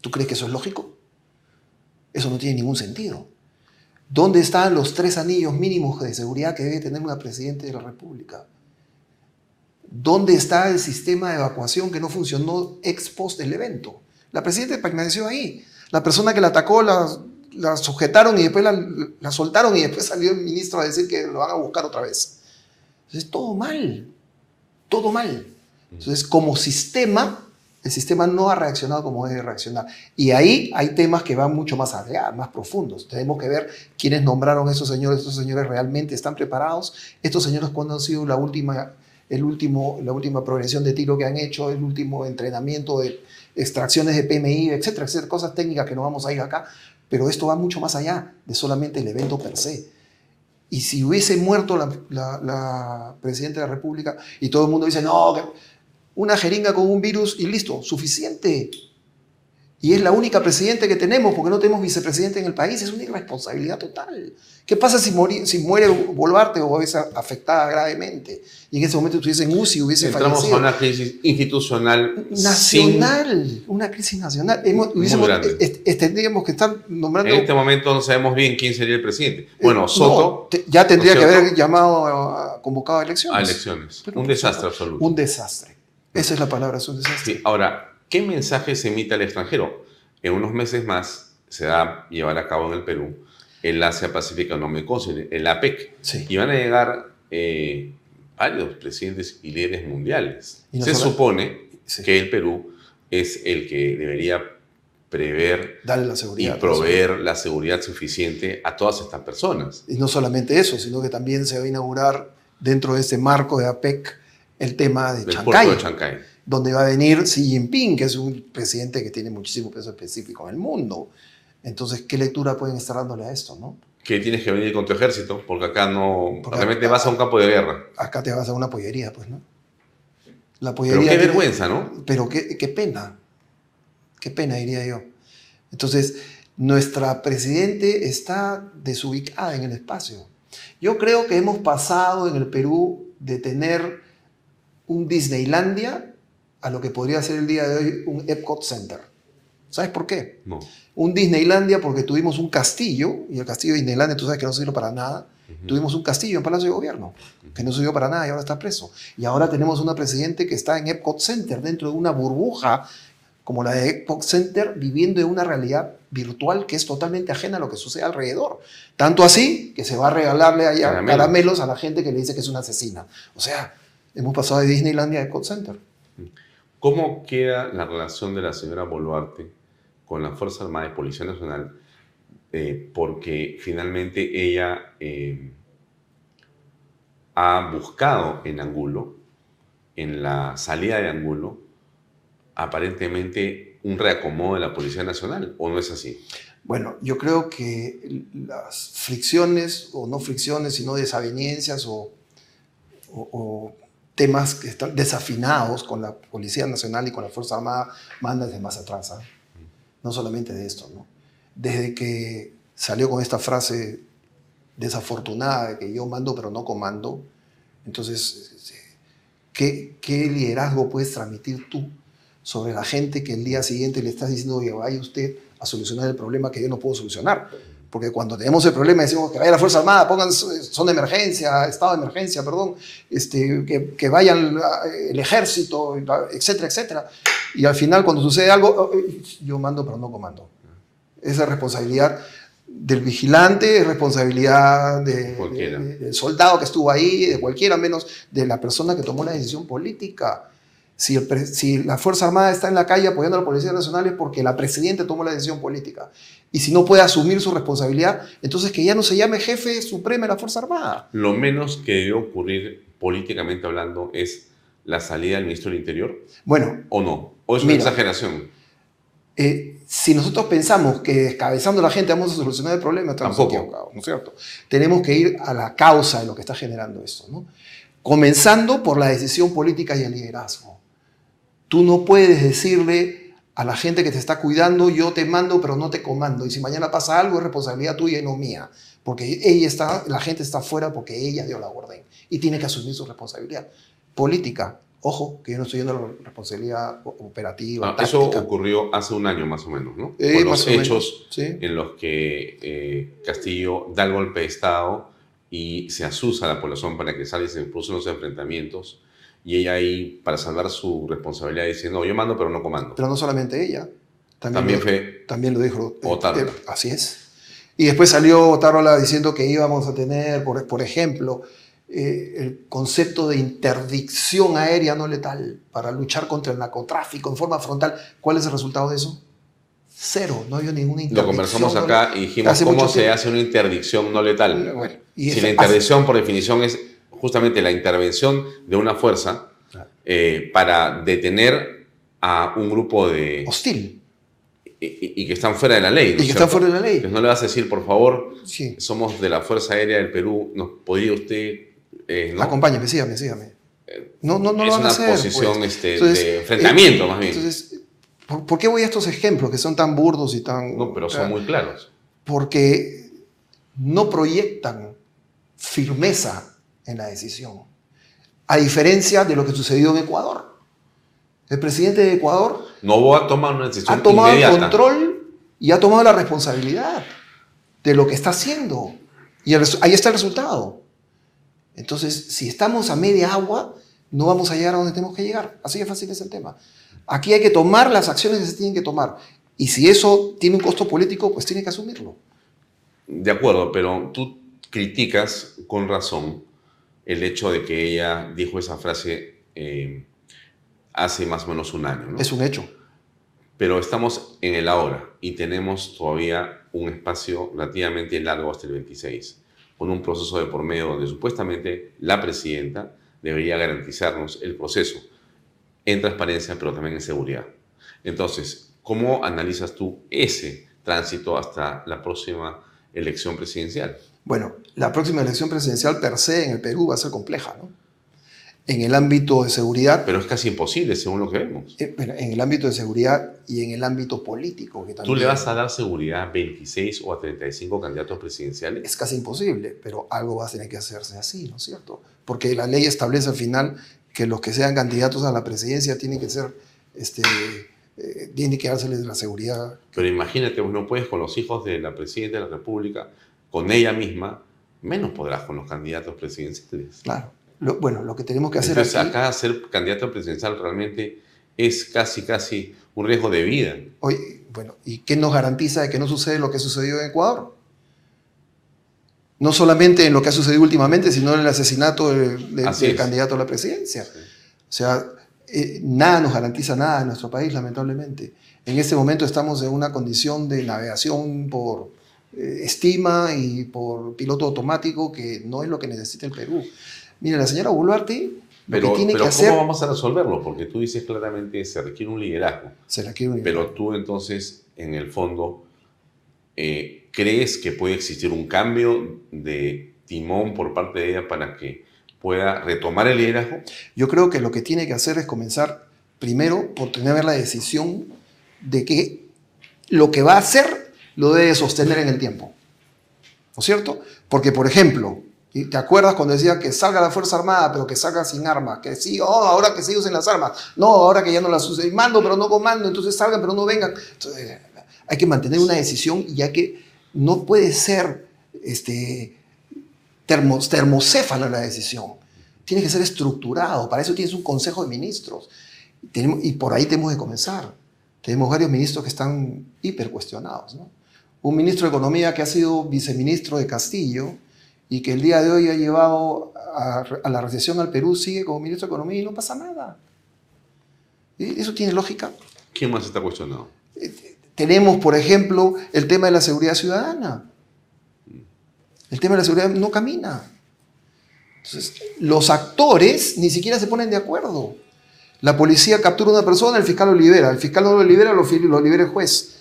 ¿Tú crees que eso es lógico? Eso no tiene ningún sentido. ¿Dónde están los tres anillos mínimos de seguridad que debe tener una presidente de la República? ¿Dónde está el sistema de evacuación que no funcionó ex post del evento? La presidenta permaneció ahí. La persona que la atacó la, sujetaron y después la, soltaron y después salió el ministro a decir que lo van a buscar otra vez. Entonces, todo mal. Todo mal. Entonces, como sistema, el sistema no ha reaccionado como debe reaccionar. Y ahí hay temas que van mucho más allá, más profundos. Tenemos que ver quiénes nombraron a esos señores. ¿Estos señores realmente están preparados? ¿Estos señores cuándo han sido la última, el último, la última progresión de tiro que han hecho? ¿El último entrenamiento de extracciones de PMI, etcétera, etcétera? Cosas técnicas que no vamos a ir acá. Pero esto va mucho más allá de solamente el evento per se. Y si hubiese muerto la, la, la Presidenta de la República y todo el mundo dice, no, que una jeringa con un virus y listo, suficiente. Y es la única presidente que tenemos porque no tenemos vicepresidente en el país. Es una irresponsabilidad total. ¿Qué pasa si, si muere Boluarte o es afectada gravemente? Y en ese momento estuviese en UCI, hubiese Entramos fallecido. a una crisis institucional. Nacional. Una crisis nacional. Hemos, tendríamos que estar nombrando... En este momento no sabemos bien quién sería el presidente. Bueno, Soto... ya tendría que haber llamado, a, convocado a elecciones. A elecciones. un desastre absoluto. Un desastre. Esa es la palabra, es un desastre. Sí. Ahora, ¿qué mensaje se emite al extranjero? En unos meses más se va a llevar a cabo en el Perú el Asia Pacífica No el APEC. Y van a llegar eh, varios presidentes y líderes mundiales. se supone que el Perú es el que debería prever la seguridad, y proveer la seguridad suficiente a todas estas personas. Y no solamente eso, sino que también se va a inaugurar dentro de ese marco de APEC el tema de Chancay, donde va a venir Xi Jinping, que es un presidente que tiene muchísimo peso específico en el mundo. Entonces, ¿qué lectura pueden estar dándole a esto? ¿no? que tienes que venir con tu ejército, porque acá no, Porque realmente acá- vas a un campo de guerra. Acá te vas a una pollería, pues, ¿no? La Pero pollería. qué tiene- vergüenza, ¿no? Pero qué, qué pena. Qué pena, diría yo. Entonces, nuestra presidente está desubicada en el espacio. Yo creo que hemos pasado en el Perú de tener un Disneylandia a lo que podría ser el día de hoy un Epcot Center. ¿Sabes por qué? No. Un Disneylandia porque tuvimos un castillo, y el castillo de Disneylandia tú sabes que no sirve para nada. Tuvimos un castillo en Palacio de Gobierno, que no sirvió para nada y ahora está preso. Y ahora tenemos una presidente que está en Epcot Center, dentro de una burbuja como la de Epcot Center, viviendo en una realidad virtual que es totalmente ajena a lo que sucede alrededor. Tanto así que se va a regalarle allá Caramelos. caramelos, a la gente que le dice que es una asesina. O sea, hemos pasado de Disneylandia a Epcot Center. ¿Cómo queda la relación de la señora Boluarte con la Fuerza Armada y Policía Nacional? Eh, porque finalmente ella eh, ha buscado en Angulo, en la salida de Angulo, aparentemente un reacomodo de la Policía Nacional, ¿o no es así? Bueno, yo creo que las fricciones, o no fricciones, sino desavenencias o, o- o temas que están desafinados con la Policía Nacional y con la Fuerza Armada mandan desde más atrás. ¿ah? No solamente de esto, ¿no? Desde que salió con esta frase desafortunada de que yo mando pero no comando, entonces, ¿qué, qué liderazgo puedes transmitir tú sobre la gente que el día siguiente le estás diciendo que vaya usted a solucionar el problema que yo no puedo solucionar? Porque cuando tenemos el problema decimos que vaya la Fuerza Armada, pongan son de emergencia, estado de emergencia, perdón, este, que, que vayan el ejército, etcétera, etcétera. Y al final cuando sucede algo, oh, eh, yo mando pero no comando. Esa responsabilidad del vigilante, es responsabilidad de- de- del soldado que estuvo ahí, de cualquiera menos de la persona que tomó la decisión política. Si, el pre- si la Fuerza Armada está en la calle apoyando a la Policía Nacional es porque la Presidenta tomó la decisión política. Y si no puede asumir su responsabilidad, entonces que ya no se llame jefe supremo de la Fuerza Armada. Lo menos que debe ocurrir políticamente hablando es la salida del ministro del Interior, Bueno, ¿o no? ¿O es una Mira. exageración? eh, si nosotros pensamos que descabezando a la gente vamos a solucionar el problema, estamos Tampoco. equivocados, ¿no es cierto? Tenemos que ir a la causa de lo que está generando esto, ¿no? Comenzando por la decisión política y el liderazgo. Tú no puedes decirle a la gente que te está cuidando, yo te mando, pero no te comando. Y si mañana pasa algo, es responsabilidad tuya y no mía. Porque ella está, la gente está fuera porque ella dio la orden. Y tiene que asumir su responsabilidad. Política. Ojo, que yo no estoy yendo a la responsabilidad operativa. Ah, eso ocurrió hace un año más o menos, ¿no? Eh, Con los hechos sí. en los que eh, Castillo da el golpe de Estado y se asusa a la población para que salga y se producen los enfrentamientos. Y ella ahí, para salvar su responsabilidad, dice, no, yo mando, pero no comando. Pero no solamente ella. También, También lo, fue también lo dijo. eh, Otárola. eh, así es. Y después salió Otárola diciendo que íbamos a tener, por, por ejemplo, eh, el concepto de interdicción aérea no letal para luchar contra el narcotráfico en forma frontal. ¿Cuál es el resultado de eso? Cero. No había ninguna Lo interdicción. conversamos no acá y dijimos hace cómo se tiempo. hace una interdicción no letal. Bueno, y si la interdicción, por definición, es justamente la intervención de una fuerza eh, para detener a un grupo de... Hostil. Y, que están fuera de la ley. ¿no Y que es están fuera de la ley. Entonces no le vas a decir, por favor, Sí. somos de la Fuerza Aérea del Perú, ¿nos podría usted... eh, no? Acompáñame, sígame, sígame. No, no, no es lo van a una hacer. posición pues. este, Entonces, de enfrentamiento, eh, más bien. Entonces, ¿por, por qué voy a estos ejemplos que son tan burdos y tan... no, pero son muy claros. Porque no proyectan firmeza en la decisión. A diferencia de lo que sucedió en Ecuador. El presidente de Ecuador Novoa toma una decisión ha tomado inmediata. el control y ha tomado la responsabilidad de lo que está haciendo. Y el ahí está el resultado. Entonces, si estamos a media agua, no vamos a llegar a donde tenemos que llegar. Así de fácil es el tema. Aquí hay que tomar las acciones que se tienen que tomar. Y si eso tiene un costo político, pues tiene que asumirlo. De acuerdo, pero tú criticas con razón el hecho de que ella dijo esa frase eh, hace más o menos un año. ¿no? Es un hecho. Pero estamos en el ahora y tenemos todavía un espacio relativamente largo hasta el 26, con un proceso de por medio donde supuestamente la presidenta debería garantizarnos el proceso en transparencia, pero también en seguridad. Entonces, ¿cómo analizas tú ese tránsito hasta la próxima elección presidencial. Bueno, la próxima elección presidencial per se en el Perú va a ser compleja, ¿no? En el ámbito de seguridad. Pero es casi imposible, según lo que vemos. Eh, en el ámbito de seguridad y en el ámbito político. Que ¿Tú le vas a dar seguridad a 26 o a 35 candidatos presidenciales? Es casi imposible, pero algo va a tener que hacerse así, ¿no es cierto? Porque la ley establece al final que los que sean candidatos a la presidencia tienen que ser, este, eh, tiene que dárseles la seguridad. Pero imagínate, no puedes con los hijos de la presidenta de la República, con ella misma, menos podrás con los candidatos presidenciales. Claro. bueno, lo que tenemos que hacer Entonces, acá ser candidato presidencial realmente es casi, casi un riesgo de vida. Oye, bueno, ¿y qué nos garantiza de que no sucede lo que sucedió en Ecuador? No solamente en lo que ha sucedido últimamente, sino en el asesinato del, candidato a la presidencia. O sea, eh, nada nos garantiza nada en nuestro país, lamentablemente. En este momento estamos en una condición de navegación por eh, estima y por piloto automático que no es lo que necesita el Perú. Mira, la señora Boluarte pero, que tiene pero que ¿cómo vamos a resolverlo? Porque tú dices claramente se requiere un liderazgo. Se requiere un liderazgo. Pero tú entonces, en el fondo, eh, ¿crees que puede existir un cambio de timón por parte de ella para que pueda retomar el liderazgo? Yo creo que lo que tiene que hacer es comenzar primero por tener la decisión de que lo que va a hacer lo debe sostener en el tiempo. ¿No es cierto? Porque, por ejemplo, ¿te acuerdas cuando decía que salga la Fuerza Armada, pero que salga sin armas? Que sí, oh, ahora que se usen las armas. No, ahora que ya no las usen. Mando, pero no comando, entonces salgan, pero no vengan. Hay que mantener una decisión y hay que, no puede ser este, termocéfala la decisión. Tiene que ser estructurado. Para eso tienes un consejo de ministros. y por ahí tenemos que comenzar. Tenemos varios ministros que están hiper cuestionados. Un ministro de Economía que ha sido viceministro de Castillo y que el día de hoy ha llevado a, a la recesión al Perú, sigue como ministro de Economía y no pasa nada. ¿Eso tiene lógica? ¿Quién más está cuestionado? Eh, tenemos, por ejemplo, el tema de la seguridad ciudadana. El tema de la seguridad no camina. Entonces, los actores ni siquiera se ponen de acuerdo. La policía captura a una persona, el fiscal lo libera. El fiscal no lo libera, lo libera el juez.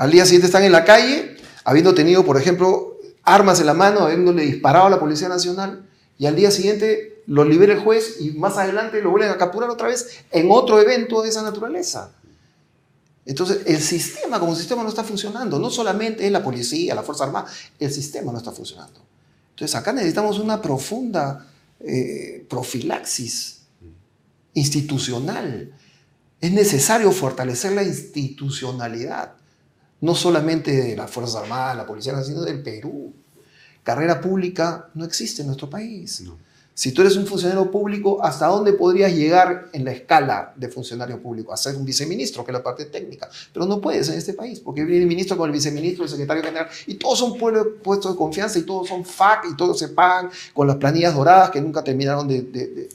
Al día siguiente están en la calle, habiendo tenido, por ejemplo, armas en la mano, habiéndole disparado a la Policía Nacional, y al día siguiente lo libera el juez y más adelante lo vuelven a capturar otra vez en otro evento de esa naturaleza. Entonces, el sistema como sistema no está funcionando. No solamente es la policía, la Fuerza Armada, el sistema no está funcionando. Entonces, acá necesitamos una profunda eh, profilaxis institucional. Es necesario fortalecer la institucionalidad, no solamente de la Fuerza Armada, la Policía sino del Perú. Carrera pública no existe en nuestro país. Si tú eres un funcionario público, ¿hasta dónde podrías llegar en la escala de funcionario público? A ser un viceministro, que es la parte técnica. Pero no puedes en este país, porque viene el ministro con el viceministro, el secretario general, y todos son puestos de confianza, y todos son FAC, y todos se pagan con las planillas doradas que nunca terminaron de...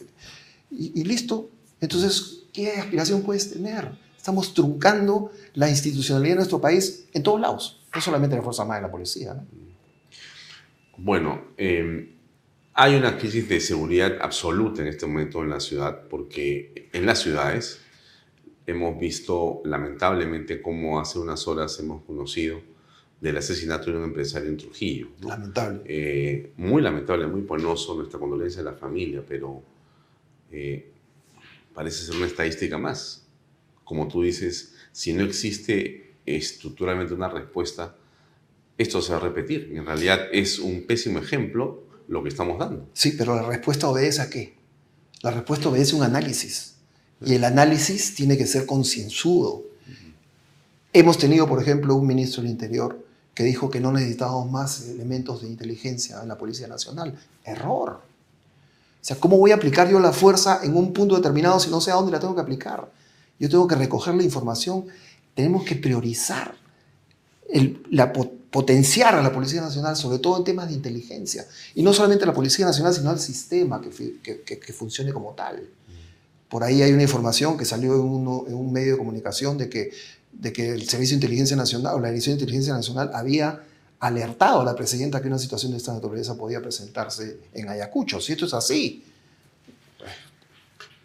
y, listo. Entonces, ¿qué aspiración puedes tener? Estamos truncando la institucionalidad de nuestro país en todos lados, no solamente en la Fuerza Armada y la policía. Bueno, eh, hay una crisis de seguridad absoluta en este momento en la ciudad, porque en las ciudades hemos visto lamentablemente cómo hace unas horas hemos conocido del asesinato de un empresario en Trujillo. Lamentable. Eh, muy lamentable, muy penoso, nuestra condolencia a la familia, pero eh, parece ser una estadística más. Como tú dices, si no existe estructuralmente una respuesta, esto se va a repetir. En realidad es un pésimo ejemplo lo que estamos dando. Sí, pero la respuesta obedece a qué? La respuesta obedece a un análisis. Y el análisis tiene que ser concienzudo. Hemos tenido, por ejemplo, un ministro del Interior que dijo que no necesitábamos más elementos de inteligencia en la Policía Nacional. Error. O sea, ¿cómo voy a aplicar yo la fuerza en un punto determinado si no sé a dónde la tengo que aplicar? Yo tengo que recoger la información. Tenemos que priorizar la, potenciar a la Policía Nacional, sobre todo en temas de inteligencia. Y no solamente la Policía Nacional, sino al sistema que, funcione como tal. Por ahí hay una información que salió en un medio de comunicación de que, de que el Servicio de Inteligencia Nacional o la Dirección de Inteligencia Nacional había alertado a la presidenta que una situación de esta naturaleza podía presentarse en Ayacucho. Si esto es así.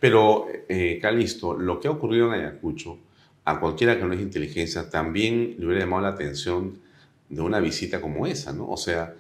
Pero, eh, Calisto, lo que ha ocurrido en Ayacucho, a cualquiera que no es inteligencia, también le hubiera llamado la atención de una visita como esa, ¿no? O sea,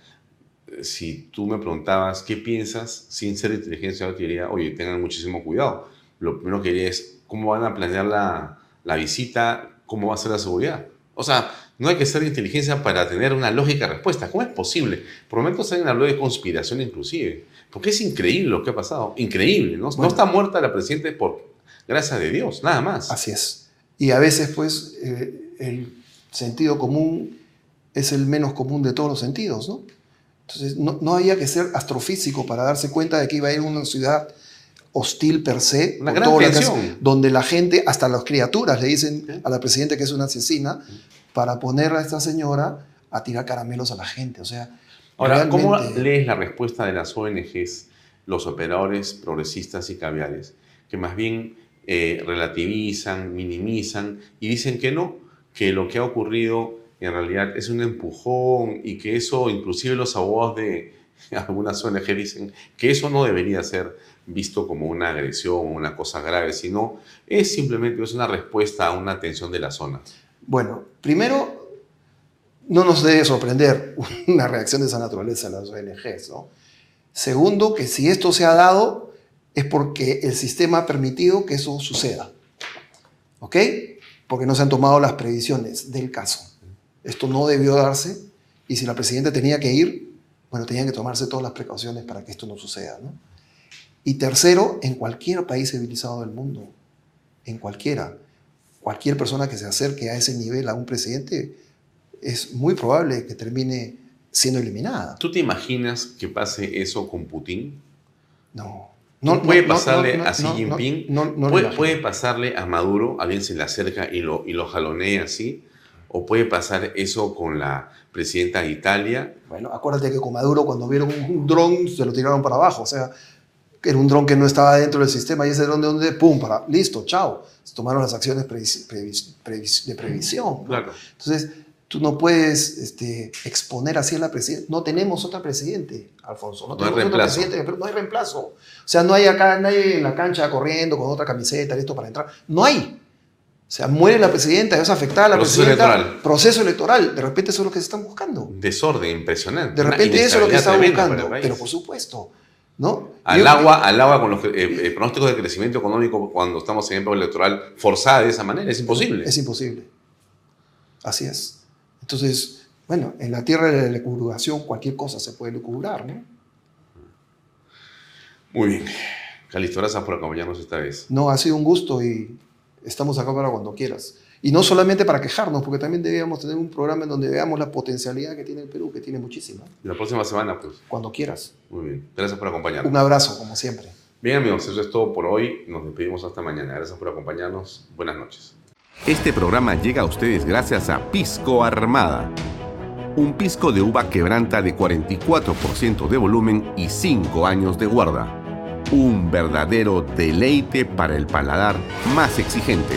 si tú me preguntabas qué piensas, sin ser inteligencia, yo te diría, oye, tengan muchísimo cuidado. Lo primero que diría es, ¿cómo van a planear la, la visita? ¿Cómo va a ser la seguridad? O sea, no hay que ser inteligencia para tener una lógica respuesta. ¿Cómo es posible? Por momentos alguien habló de conspiración inclusive. Porque es increíble lo que ha pasado. Increíble, ¿no? no está muerta la presidenta por gracia de Dios, nada más. Así es. Y a veces, pues, eh, el sentido común es el menos común de todos los sentidos, ¿no? Entonces, no, no había que ser astrofísico para darse cuenta de que iba a ir a una ciudad hostil per se, Una gran donde la gente, hasta las criaturas, le dicen a la presidenta que es una asesina, para poner a esta señora a tirar caramelos a la gente. O sea, Ahora, ¿cómo realmente- lees la respuesta de las ONGs, los operadores progresistas y caviares, que más bien eh, relativizan, minimizan y dicen que no, que lo que ha ocurrido en realidad es un empujón y que eso, inclusive los abogados de [LAUGHS] algunas ONG dicen que eso no debería ser visto como una agresión o una cosa grave, sino es simplemente es una respuesta a una tensión de la zona. Bueno, primero, no nos debe sorprender [LAUGHS] una reacción de esa naturaleza en las ONGs, ¿no? Segundo, que si esto se ha dado es porque el sistema ha permitido que eso suceda, ¿ok? Porque no se han tomado las previsiones del caso. Esto no debió darse y si la presidenta tenía que ir, bueno, tenían que tomarse todas las precauciones para que esto no suceda, ¿no? Y tercero, en cualquier país civilizado del mundo, en cualquiera, cualquier persona que se acerque a ese nivel a un presidente es muy probable que termine siendo eliminada. ¿Tú te imaginas que pase eso con Putin? No. No, puede no, pasarle no, a Xi Jinping. puede, puede pasarle a Maduro, alguien se le acerca y lo, y lo jalonea así. O puede pasar eso con la presidenta de Italia. Bueno, acuérdate que con Maduro cuando vieron un dron se lo tiraron para abajo, o sea, era un dron que no estaba dentro del sistema y ese dron de donde, pum, para, listo, chao. Se tomaron las acciones previs- previs- previs- de previsión. ¿no? Claro. Entonces, tú no puedes este, exponer así a la presidenta. No tenemos otra presidente, Alfonso. No, No tenemos otra presidente, pero no hay reemplazo. O sea, no hay acá nadie en la cancha corriendo con otra camiseta, listo para entrar. No hay. O sea, muere la presidenta, es afectada la Proceso presidenta. electoral. Proceso electoral. De repente eso es lo que se están buscando. Desorden impresionante. De repente eso es lo que inestabilidad está buscando. Pero por supuesto, ¿no? Al agua, al agua con los eh, eh, pronósticos de crecimiento económico cuando estamos en época electoral forzada de esa manera, es imposible. Es imposible. Así es. Entonces, bueno, en la tierra de la elucubración cualquier cosa se puede lucubrar, ¿no? Muy bien. Calixto, gracias por acompañarnos esta vez. No, ha sido un gusto y estamos acá para cuando quieras. Y no solamente para quejarnos, porque también debíamos tener un programa en donde veamos la potencialidad que tiene el Perú, que tiene muchísima. La próxima semana, pues. Cuando quieras. Muy bien. Gracias por acompañarnos. Un abrazo, como siempre. Bien, amigos, eso es todo por hoy. Nos despedimos hasta mañana. Gracias por acompañarnos. Buenas noches. Este programa llega a ustedes gracias a Pisco Armada. Un pisco de uva quebranta de 44% de volumen y 5 años de guarda. Un verdadero deleite para el paladar más exigente.